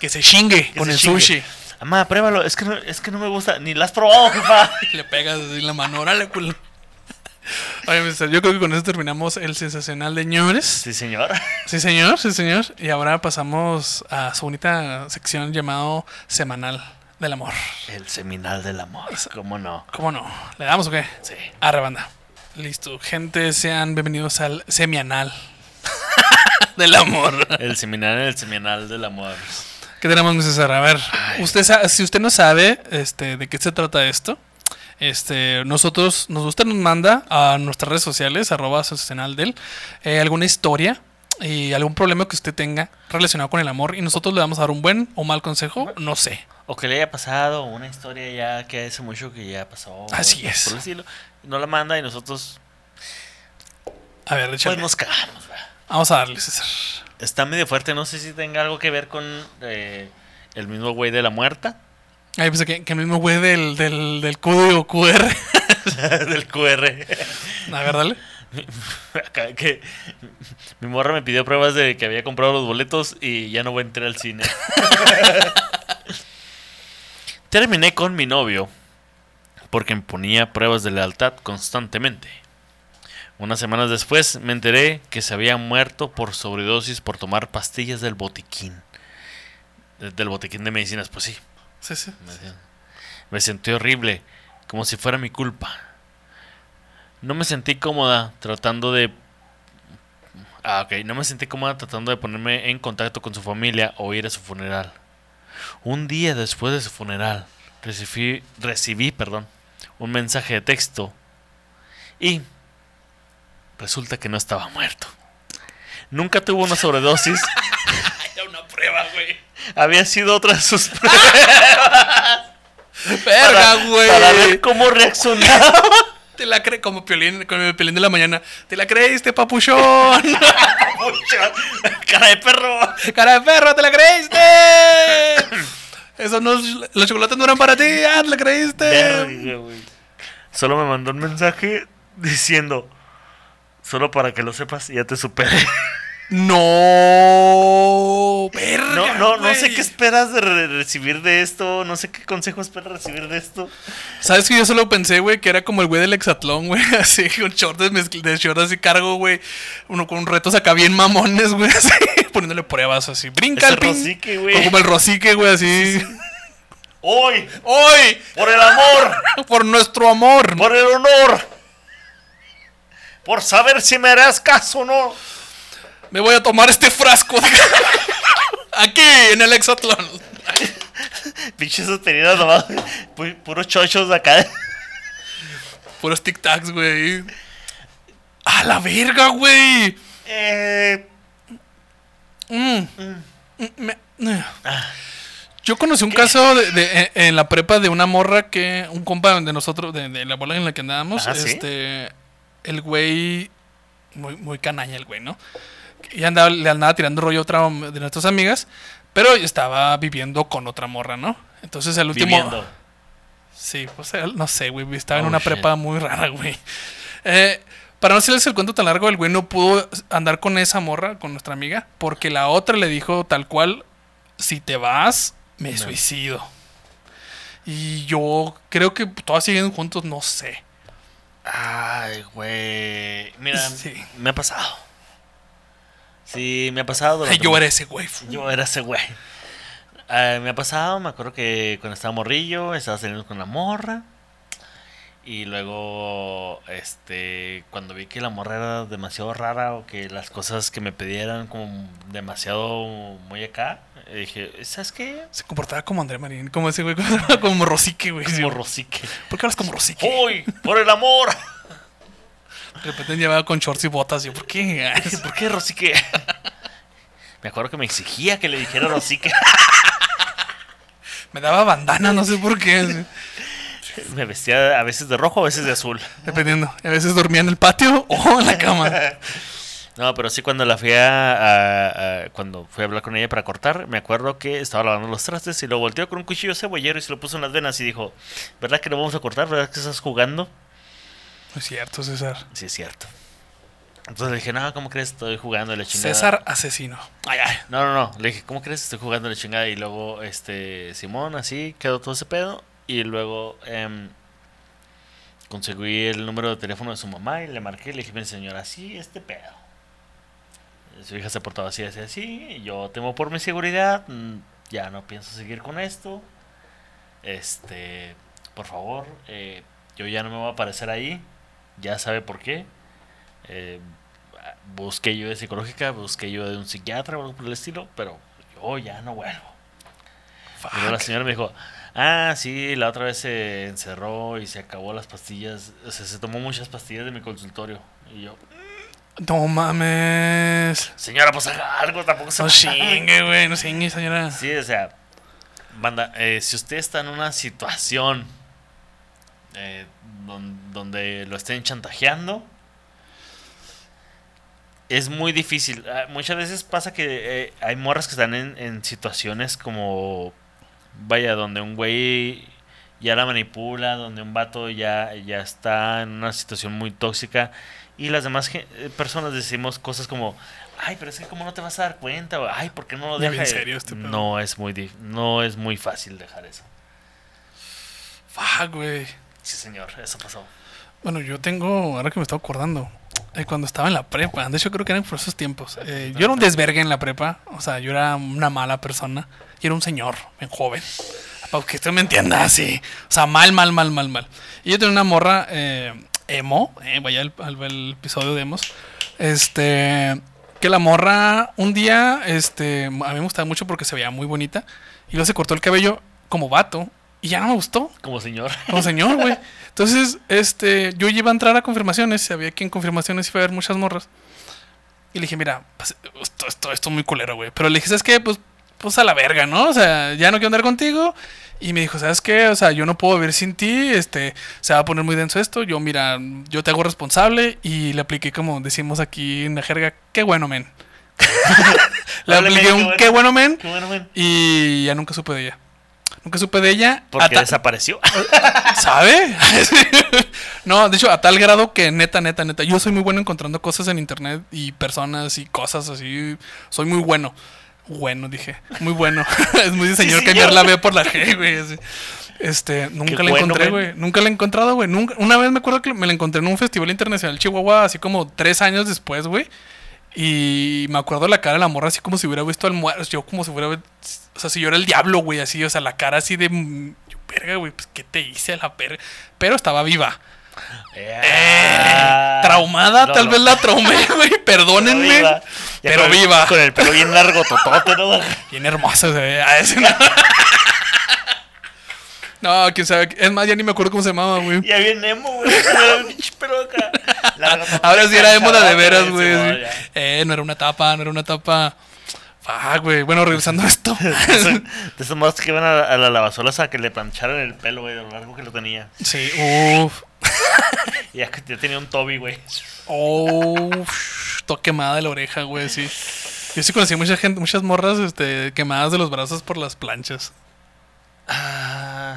Que se chingue Que con se el chingue. sushi. Mamá, pruébalo. Es que, no, es que no me gusta. Ni lo has probado, jefa. [LAUGHS] Le pegas así en la mano, órale, culo. Oye, mister, yo creo que con eso terminamos el sensacional de ñores. Sí, señor. Sí, señor, sí, señor. Y ahora pasamos a su bonita sección llamado Semanal del Amor. El seminal del amor. ¿Cómo no? ¿Cómo no? ¿Le damos o qué? Sí. Arre, banda. Listo. Gente, sean bienvenidos al semianal [LAUGHS] del amor. El seminal, el seminal del amor. ¿Qué tenemos, mi César? A ver, Ay. usted si usted no sabe este, de qué se trata esto, este, nosotros, nos usted nos manda a nuestras redes sociales, arroba del, eh, alguna historia y algún problema que usted tenga relacionado con el amor y nosotros le vamos a dar un buen o mal consejo, no sé. O que le haya pasado una historia ya que hace mucho que ya pasó. Así es. Por el estilo. No la manda y nosotros A ver, échale. pues nos cagamos. ¿verdad? Vamos a darle, César. Está medio fuerte. No sé si tenga algo que ver con eh, el mismo güey de la muerta. Ay, pensé que, que el mismo güey del, del, del código QR. [LAUGHS] del QR. A ver, dale. Que mi morra me pidió pruebas de que había comprado los boletos y ya no voy a entrar al cine. [LAUGHS] Terminé con mi novio porque me ponía pruebas de lealtad constantemente. Unas semanas después me enteré que se había muerto por sobredosis por tomar pastillas del botiquín. De- Del botiquín de medicinas, pues sí. Sí, sí. Me sentí horrible, como si fuera mi culpa. No me sentí cómoda tratando de... Ah, ok. No me sentí cómoda tratando de ponerme en contacto con su familia o ir a su funeral. Un día después de su funeral, recibí, recibí perdón, un mensaje de texto y resulta que no estaba muerto. Nunca tuvo una sobredosis. [LAUGHS] Era una prueba, güey. Había sido otra de sus [LAUGHS] pruebas. Verga, güey. para ver cómo reaccionaba. [LAUGHS] Te la crees como piolín, con el piolín de la mañana. Te la creíste, papuchón. [LAUGHS] Cara de perro. Cara de perro, te la creíste. Eso no, los chocolates no eran para ti, ah, te la creíste. Verga, güey. Solo me mandó un mensaje diciendo: Solo para que lo sepas, ya te superé. No, verga. No, no, no sé qué esperas de re- recibir de esto. No sé qué consejo esperas recibir de esto. Sabes que yo solo pensé, güey, que era como el güey del hexatlón, güey, [LAUGHS] así con shorts de, shorts así cargo, güey, uno con retos acá bien mamones, güey, [LAUGHS] así, poniéndole pruebas así. Brinca el rosique, güey. Como el rosique, güey, así. Hoy, Hoy, por el amor, por nuestro amor. por el honor, por saber si me harás caso o no. Me voy a tomar este frasco de- aquí en el hexatlón. Pinches aspirinas nomás. pu- Puros chochos acá. Puros tic tacs, güey. A la verga, güey. Eh, Mm. Mm, me- eh. Yo conocí un caso de, de- en- la prepa de una morra que un compa de nosotros, de, de la bola en la que andábamos, Ah, ¿sí? este, el güey, muy, muy canaña el güey, ¿no? Y andaba, le andaba tirando rollo a otra de nuestras amigas, pero estaba viviendo con otra morra, ¿no? Entonces el último... viviendo. Sí, pues no sé, güey. Estaba en Oh, una shit. prepa muy rara, güey. Eh, para no hacerles el cuento tan largo, el güey no pudo andar con esa morra, con nuestra amiga, porque la otra le dijo tal cual: si te vas, me No. suicido. Y yo creo que todas siguen juntos, no sé. Ay, güey. Mira, Sí. me ha pasado. Sí, me ha pasado. [LAUGHS] Yo era ese güey. Yo era ese güey. Eh, me ha pasado, me acuerdo que cuando estaba morrillo, estaba saliendo con la morra. Y luego, este, cuando vi que la morra era demasiado rara o que las cosas que me pedían como demasiado muy acá, dije, ¿sabes qué? Se comportaba como André Marín, como ese güey, como Rosique, güey. Como Rosique. ¿Por qué hablas como Rosique? ¡Hoy! ¡Por el amor! De repente llevaba con shorts y botas. Yo, ¿por qué? ¿Por qué Rosique? [LAUGHS] Me acuerdo que me exigía que le dijera Rosique. [LAUGHS] Me daba bandana, no sé por qué. [LAUGHS] Me vestía a veces de rojo, a veces de azul. Dependiendo. A veces dormía en el patio o en la cama. No, pero sí cuando la fui a, a- a- cuando fui a hablar con ella para cortar, me acuerdo que estaba lavando los trastes y lo volteó con un cuchillo cebollero y se lo puso en las venas y dijo, ¿verdad que lo vamos a cortar? ¿Verdad que estás jugando? No es cierto, César. Sí, es cierto. Entonces le dije, no, ¿cómo crees? Estoy jugando la chingada. César asesino. Ay, ay. No, no, no. Le dije, ¿cómo crees? Estoy jugando la chingada. Y luego, este, Simón, así, quedó todo ese pedo. Y luego, em, conseguí el número de teléfono de su mamá y le marqué. Le dije, mi señora, así, este pedo. Su hija se portaba así, así, así. Y yo temo por mi seguridad. mm, Ya no pienso seguir con esto. Este, por favor, eh, yo ya no me voy a aparecer ahí. Ya sabe por qué. Eh, busqué ayuda psicológica, busqué ayuda de un psiquiatra o algo por el estilo, pero yo ya no vuelvo. Luego la señora me dijo, ah, sí, la otra vez se encerró y se acabó las pastillas, o sea, se tomó muchas pastillas de mi consultorio. Y yo, No mames. señora, pues haga algo, tampoco se No mame". chingue, güey. No chingue, señora. Sí, o sea, banda, eh, si usted está en una situación eh, donde lo estén chantajeando, es muy difícil. Ah, Muchas veces pasa que eh, hay morras que están en, en situaciones como, vaya, donde un güey ya la manipula, donde un vato ya, ya está en una situación muy tóxica y las demás eh, personas decimos cosas como, ay, pero es que cómo no te vas a dar cuenta, o, ay, ¿por qué no lo dejas? serio este pedo. no es muy dif- no es muy fácil dejar eso. Fuck, güey. Sí, señor, eso pasó. Bueno, yo tengo, ahora que me estoy acordando, eh, cuando estaba en la prepa, de hecho creo que eran por esos tiempos, eh, yo era un desvergue en la prepa, o sea, yo era una mala persona, y era un señor, bien joven, para que usted me entienda, sí, o sea, mal, mal, mal, mal, mal. Y yo tenía una morra eh, emo, eh, vaya al, el episodio de emos, este, que la morra un día, este, a mí me gustaba mucho porque se veía muy bonita, y luego se cortó el cabello como vato, y ya no me gustó. Como señor. Como señor, güey. [LAUGHS] Entonces, este, yo iba a entrar a confirmaciones, sabía que en confirmaciones iba a haber muchas morras. Y le dije, mira, pues, esto, esto, esto es muy culero, güey. Pero le dije, ¿sabes qué? Pues, pues a la verga, ¿no? O sea, ya no quiero andar contigo. Y me dijo, ¿sabes qué? O sea, yo no puedo vivir sin ti, este, se va a poner muy denso esto. Yo, mira, yo te hago responsable. Y le apliqué, como decimos aquí en la jerga, qué bueno, men. [LAUGHS] le apliqué un qué qué bueno, men. Qué bueno, men. Y ya nunca supe de ella. Nunca supe de ella. Porque desapareció. [LAUGHS] ¿Sabe? [LAUGHS] no, de hecho, a tal grado que neta, neta, neta, yo soy muy bueno encontrando cosas en internet y personas y cosas así. Soy muy bueno. Bueno, dije. Muy bueno. [LAUGHS] es muy señor Sí, cambiar la B por la G, güey. así. Este, nunca Qué la bueno, encontré, güey. Nunca la he encontrado, güey. Nunca, una vez me acuerdo que me la encontré en un festival internacional Chihuahua, así como tres años después, güey. Y me acuerdo la cara de la morra así como si hubiera visto al muerto. Yo como si hubiera... O sea, si yo era el diablo, güey, así. O sea, la cara así de... mm, Yo, verga, güey, pues ¿qué te hice a la verga? Pero estaba viva. Ah, Traumada, no, tal no. vez la traumé, [LAUGHS] güey. Perdónenme. Viva. Pero con el- viva. Con el pelo bien largo, totote, ¿no? Bien ve. Ah, ese [LAUGHS] no. Quién sabe. Es más, ya ni me acuerdo cómo se llamaba, güey. Ya bien emo, güey. [LAUGHS] Era un pinche pelo acá. Ahora sí era emo la de veras, güey. sí. Eh, no era una tapa, no era una tapa. Ah, güey. Bueno, regresando a esto. [LAUGHS] De esos- más que iban a, a la lavasolas a que le plancharan el pelo, güey, de lo largo que lo tenía. Sí, uff. [LAUGHS] Ya tenía un Toby, güey. Oh, toda quemada de la oreja, güey, sí. Yo sí conocí mucha gente, muchas morras este, quemadas de los brazos por las planchas. Ah,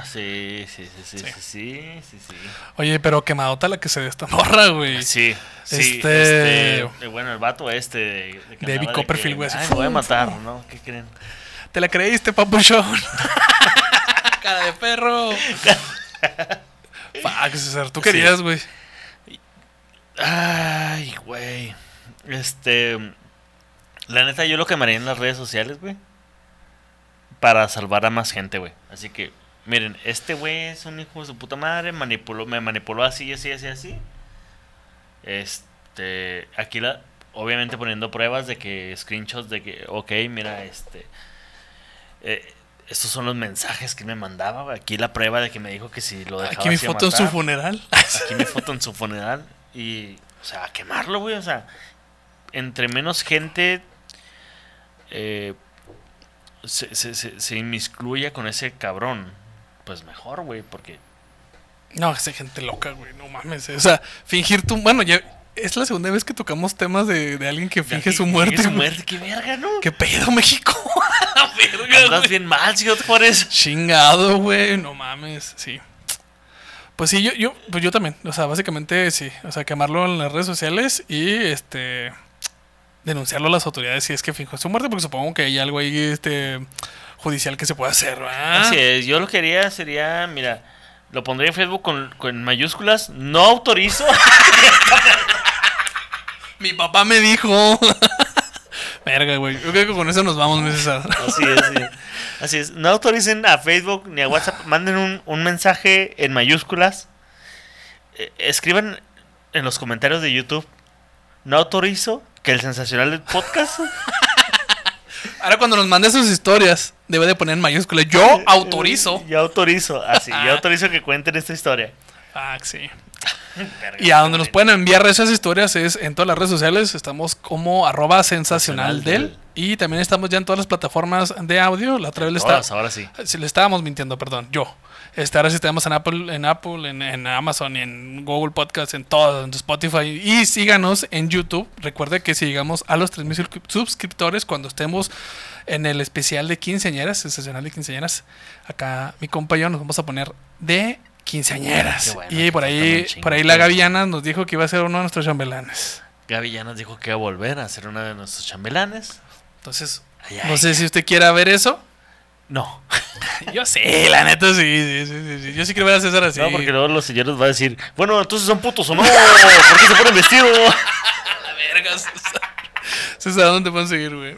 sí, sí, sí, sí, Sí. sí, sí, sí. Oye, pero quemadota la que se ve esta morra, güey. Sí, sí, Este- este... bueno, el vato este de... que David Copperfield, güey, Ay, voy a matar. ¿no? ¿Qué creen? ¿Te la creíste, papuchón? [LAUGHS] Cara de perro. [LAUGHS] Fuck, César, tú querías, güey. Ay, güey. Este... La neta, yo lo quemaría en las redes sociales, güey. Para salvar a más gente, güey. Así que, miren, este güey es un hijo de su puta madre. Manipuló, me manipuló así, así, así, así. Este... Aquí la... Obviamente poniendo pruebas de que... Screenshots de que... Ok, mira, este... eh, estos son los mensajes que me mandaba. Aquí la prueba de que me dijo que si lo dejaba Aquí mi foto en su funeral. Aquí mi foto en su funeral. Y, o sea, a quemarlo, güey. O sea, entre menos gente eh, se, se, se, se inmiscuya con ese cabrón, pues mejor, güey. Porque, No, esa gente loca, güey, no mames. O sea, fingir tu. Bueno, ya es la segunda vez que tocamos temas de, de alguien que finge su muerte. Su muerte, qué verga, ¿no? ¿Qué pedo, México? [LAUGHS] La verga, Andas bien mal, te pones. Chingado, güey, no mames, sí. Pues sí, yo, yo, pues yo también. O sea, básicamente sí. O sea, quemarlo en las redes sociales y este denunciarlo a las autoridades si es que fingió su muerte, porque supongo que hay algo ahí este judicial que se puede hacer, ¿verdad? Así es, yo lo que haría sería, mira, lo pondría en Facebook con, con mayúsculas, no autorizo. [LAUGHS] Mi papá me dijo. [LAUGHS] Verga, güey. Yo creo que con eso nos vamos, mi César. Así es, sí. Así es. No autoricen a Facebook ni a WhatsApp. Manden un, un mensaje en mayúsculas. Eh, escriban en los comentarios de YouTube. No autorizo que el sensacional del podcast. Ahora cuando nos mande sus historias, debe de poner en mayúsculas. Yo autorizo. Yo autorizo. Así, yo autorizo que cuenten esta historia. Ah, sí. Y a donde nos pueden enviar esas historias es en todas las redes sociales. Estamos como arroba sensacional del. Y también estamos ya en todas las plataformas de audio. La otra vez le está, ahora sí. Si le estábamos mintiendo, perdón, yo. Este, ahora sí estamos en Apple, en Apple, en, en Amazon, en Google Podcast, en todo, en Spotify. Y síganos en YouTube. Recuerde que si llegamos a los 3.000 suscri- suscriptores, cuando estemos en el especial de quinceañeras, sensacional de quinceañeras, acá mi compañero nos vamos a poner de quinceañeras. Bueno, y por ahí, por ahí la Gaviana nos dijo que iba a ser uno de nuestros chambelanes. Nos dijo que iba a volver a ser una de nuestros chambelanes. Entonces, Ay, no ay. sé si usted quiera ver eso. No. [LAUGHS] Yo sí, la neta sí, sí, sí, sí, sí. Yo sí quiero ver a César así. No, porque luego los señores van a decir, bueno, entonces son putos o no. ¿Por qué se ponen vestido? [LAUGHS] La verga, César. César, ¿dónde te pueden seguir, güey?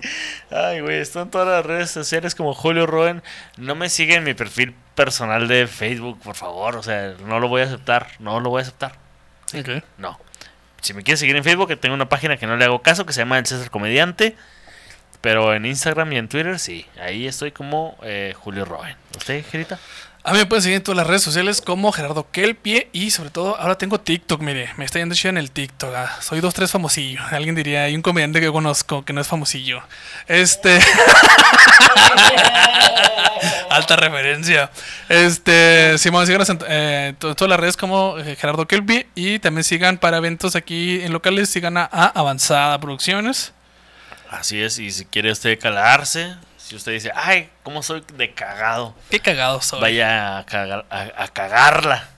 Ay, güey, están todas las redes sociales como Julio Roen. No me siguen en mi perfil personal de Facebook, por favor. O sea, no lo voy a aceptar. No lo voy a aceptar. Ok. No. Si me quieres seguir en Facebook, tengo una página que no le hago caso, que se llama El César Comediante. Pero en Instagram y en Twitter, sí. Ahí estoy como eh, Julio Roen. ¿Usted, Gerita? A mí me pueden seguir en todas las redes sociales como Gerardo Kelpie y sobre todo ahora tengo TikTok, mire, me está yendo chido en el TikTok. ah, soy dos, tres famosillo. Alguien diría, hay un comediante que yo conozco que no es famosillo. Este... [LAUGHS] Alta referencia. Este, Simón, síganos en eh, to- todas las redes como eh, Gerardo Kelpie y también sigan para eventos aquí en locales, sigan a, a Avanzada Producciones. Así es. Y si quiere usted calarse, si usted dice, ay, ¿cómo soy de cagado? Qué cagado soy. Vaya a, cagar- a- a cagarla.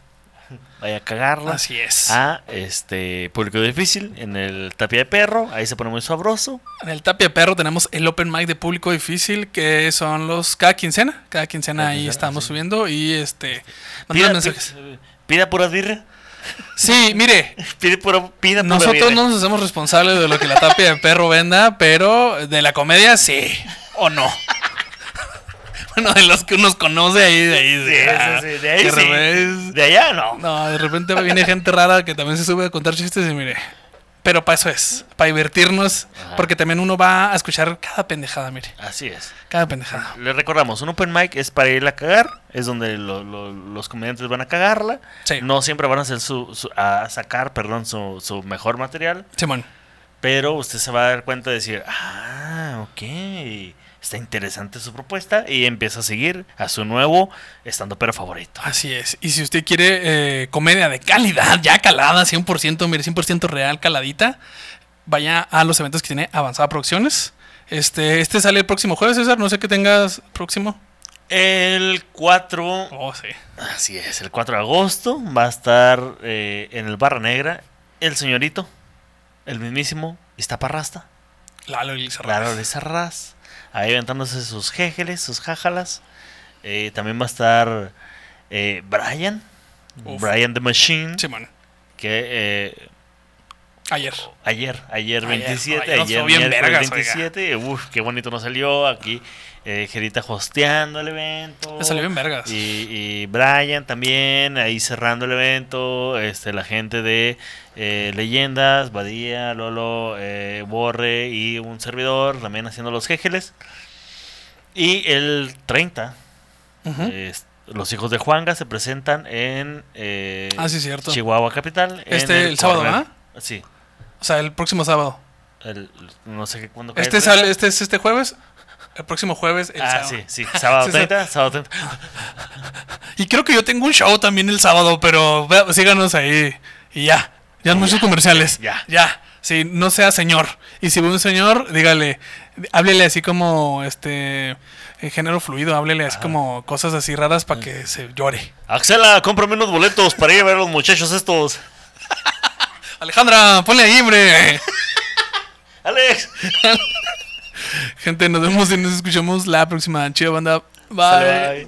Vaya a cagarla. Así es. a este público difícil en el tapia de perro. Ahí se pone muy sabroso. En el Tapia Perro tenemos el Open Mic de público difícil, que son los cada quincena. Cada quincena Cada ahí quincena, estamos sí. subiendo y este. Pida, mensajes. pi- pida pura birria. Sí, mire, Pide pura, pida pura nosotros no nos hacemos responsables de lo que la Tapia de Perro venda, pero de la comedia sí o no. [LAUGHS] bueno, de los que uno conoce ahí, de ahí. Sí, ah, sí, de ahí que sí. De allá no. No, de repente viene gente rara que también se sube a contar chistes y mire. Pero para eso es, para divertirnos, Ajá. porque también uno va a escuchar cada pendejada, mire. Así es. Cada pendejada. Les recordamos, un open mic es para ir a cagar, es donde lo- lo- los comediantes van a cagarla. Sí. No siempre van a hacer su, su- a sacar, perdón, su, su mejor material, Simón. pero usted se va a dar cuenta de decir, ah, ok, está interesante su propuesta y empieza a seguir a su nuevo estando pero favorito. Así es. Y si usted quiere eh, comedia de calidad, ya calada, 100%, mire, 100% real, caladita, vaya a los eventos que tiene Avanzada Producciones. Este, este sale el próximo jueves, César. No sé qué tengas próximo. El 4 Oh, sí. Así es, el 4 de agosto va a estar eh, en el Barra Negra el señorito, el mismísimo Iztaparrasta, Lalo claro, de Sarraz, ahí aventándose sus jéjeles, sus jájalas. Eh, también va a estar eh, Brian, Uf. Brian the Machine, Simón. que eh, Ayer. ayer, ayer Ayer, 27, ayer ayer, fue bien vergas, 27, uf, qué bonito nos salió aquí. Eh, Gerita hosteando el evento. Me salió bien vergas. Y, y Brian también, ahí cerrando el evento, este, la gente de eh, Leyendas, Badía, Lolo, eh, Borre y un servidor también haciendo los jejeles. Y el 30, Ujú. es- los hijos de Juanga se presentan en eh, Ah, sí. Chihuahua Capital. Este, el sábado. ¿ah? Sí, o sea, el próximo sábado. El, no sé qué cuándo. Este, sale, este es este jueves. El próximo jueves. El ah, sábado. sí, sí. Sábado 30, sábado 30. Y creo que yo tengo un show también el sábado, pero síganos ahí. Y ya. Ya no, muchos comerciales. Ya. Ya. Sí, no sea señor. Y si ve un señor, dígale, háblele así como este en género fluido, háblele Ajá. así como cosas así raras para que mm. se llore. Axela, cómprame unos boletos para ir a ver a los muchachos estos. [LAUGHS] Alejandra, ponle ahí, hombre. [LAUGHS] Alex. [LAUGHS] Gente, nos vemos y nos escuchamos la próxima. Chido banda. Bye. Bye.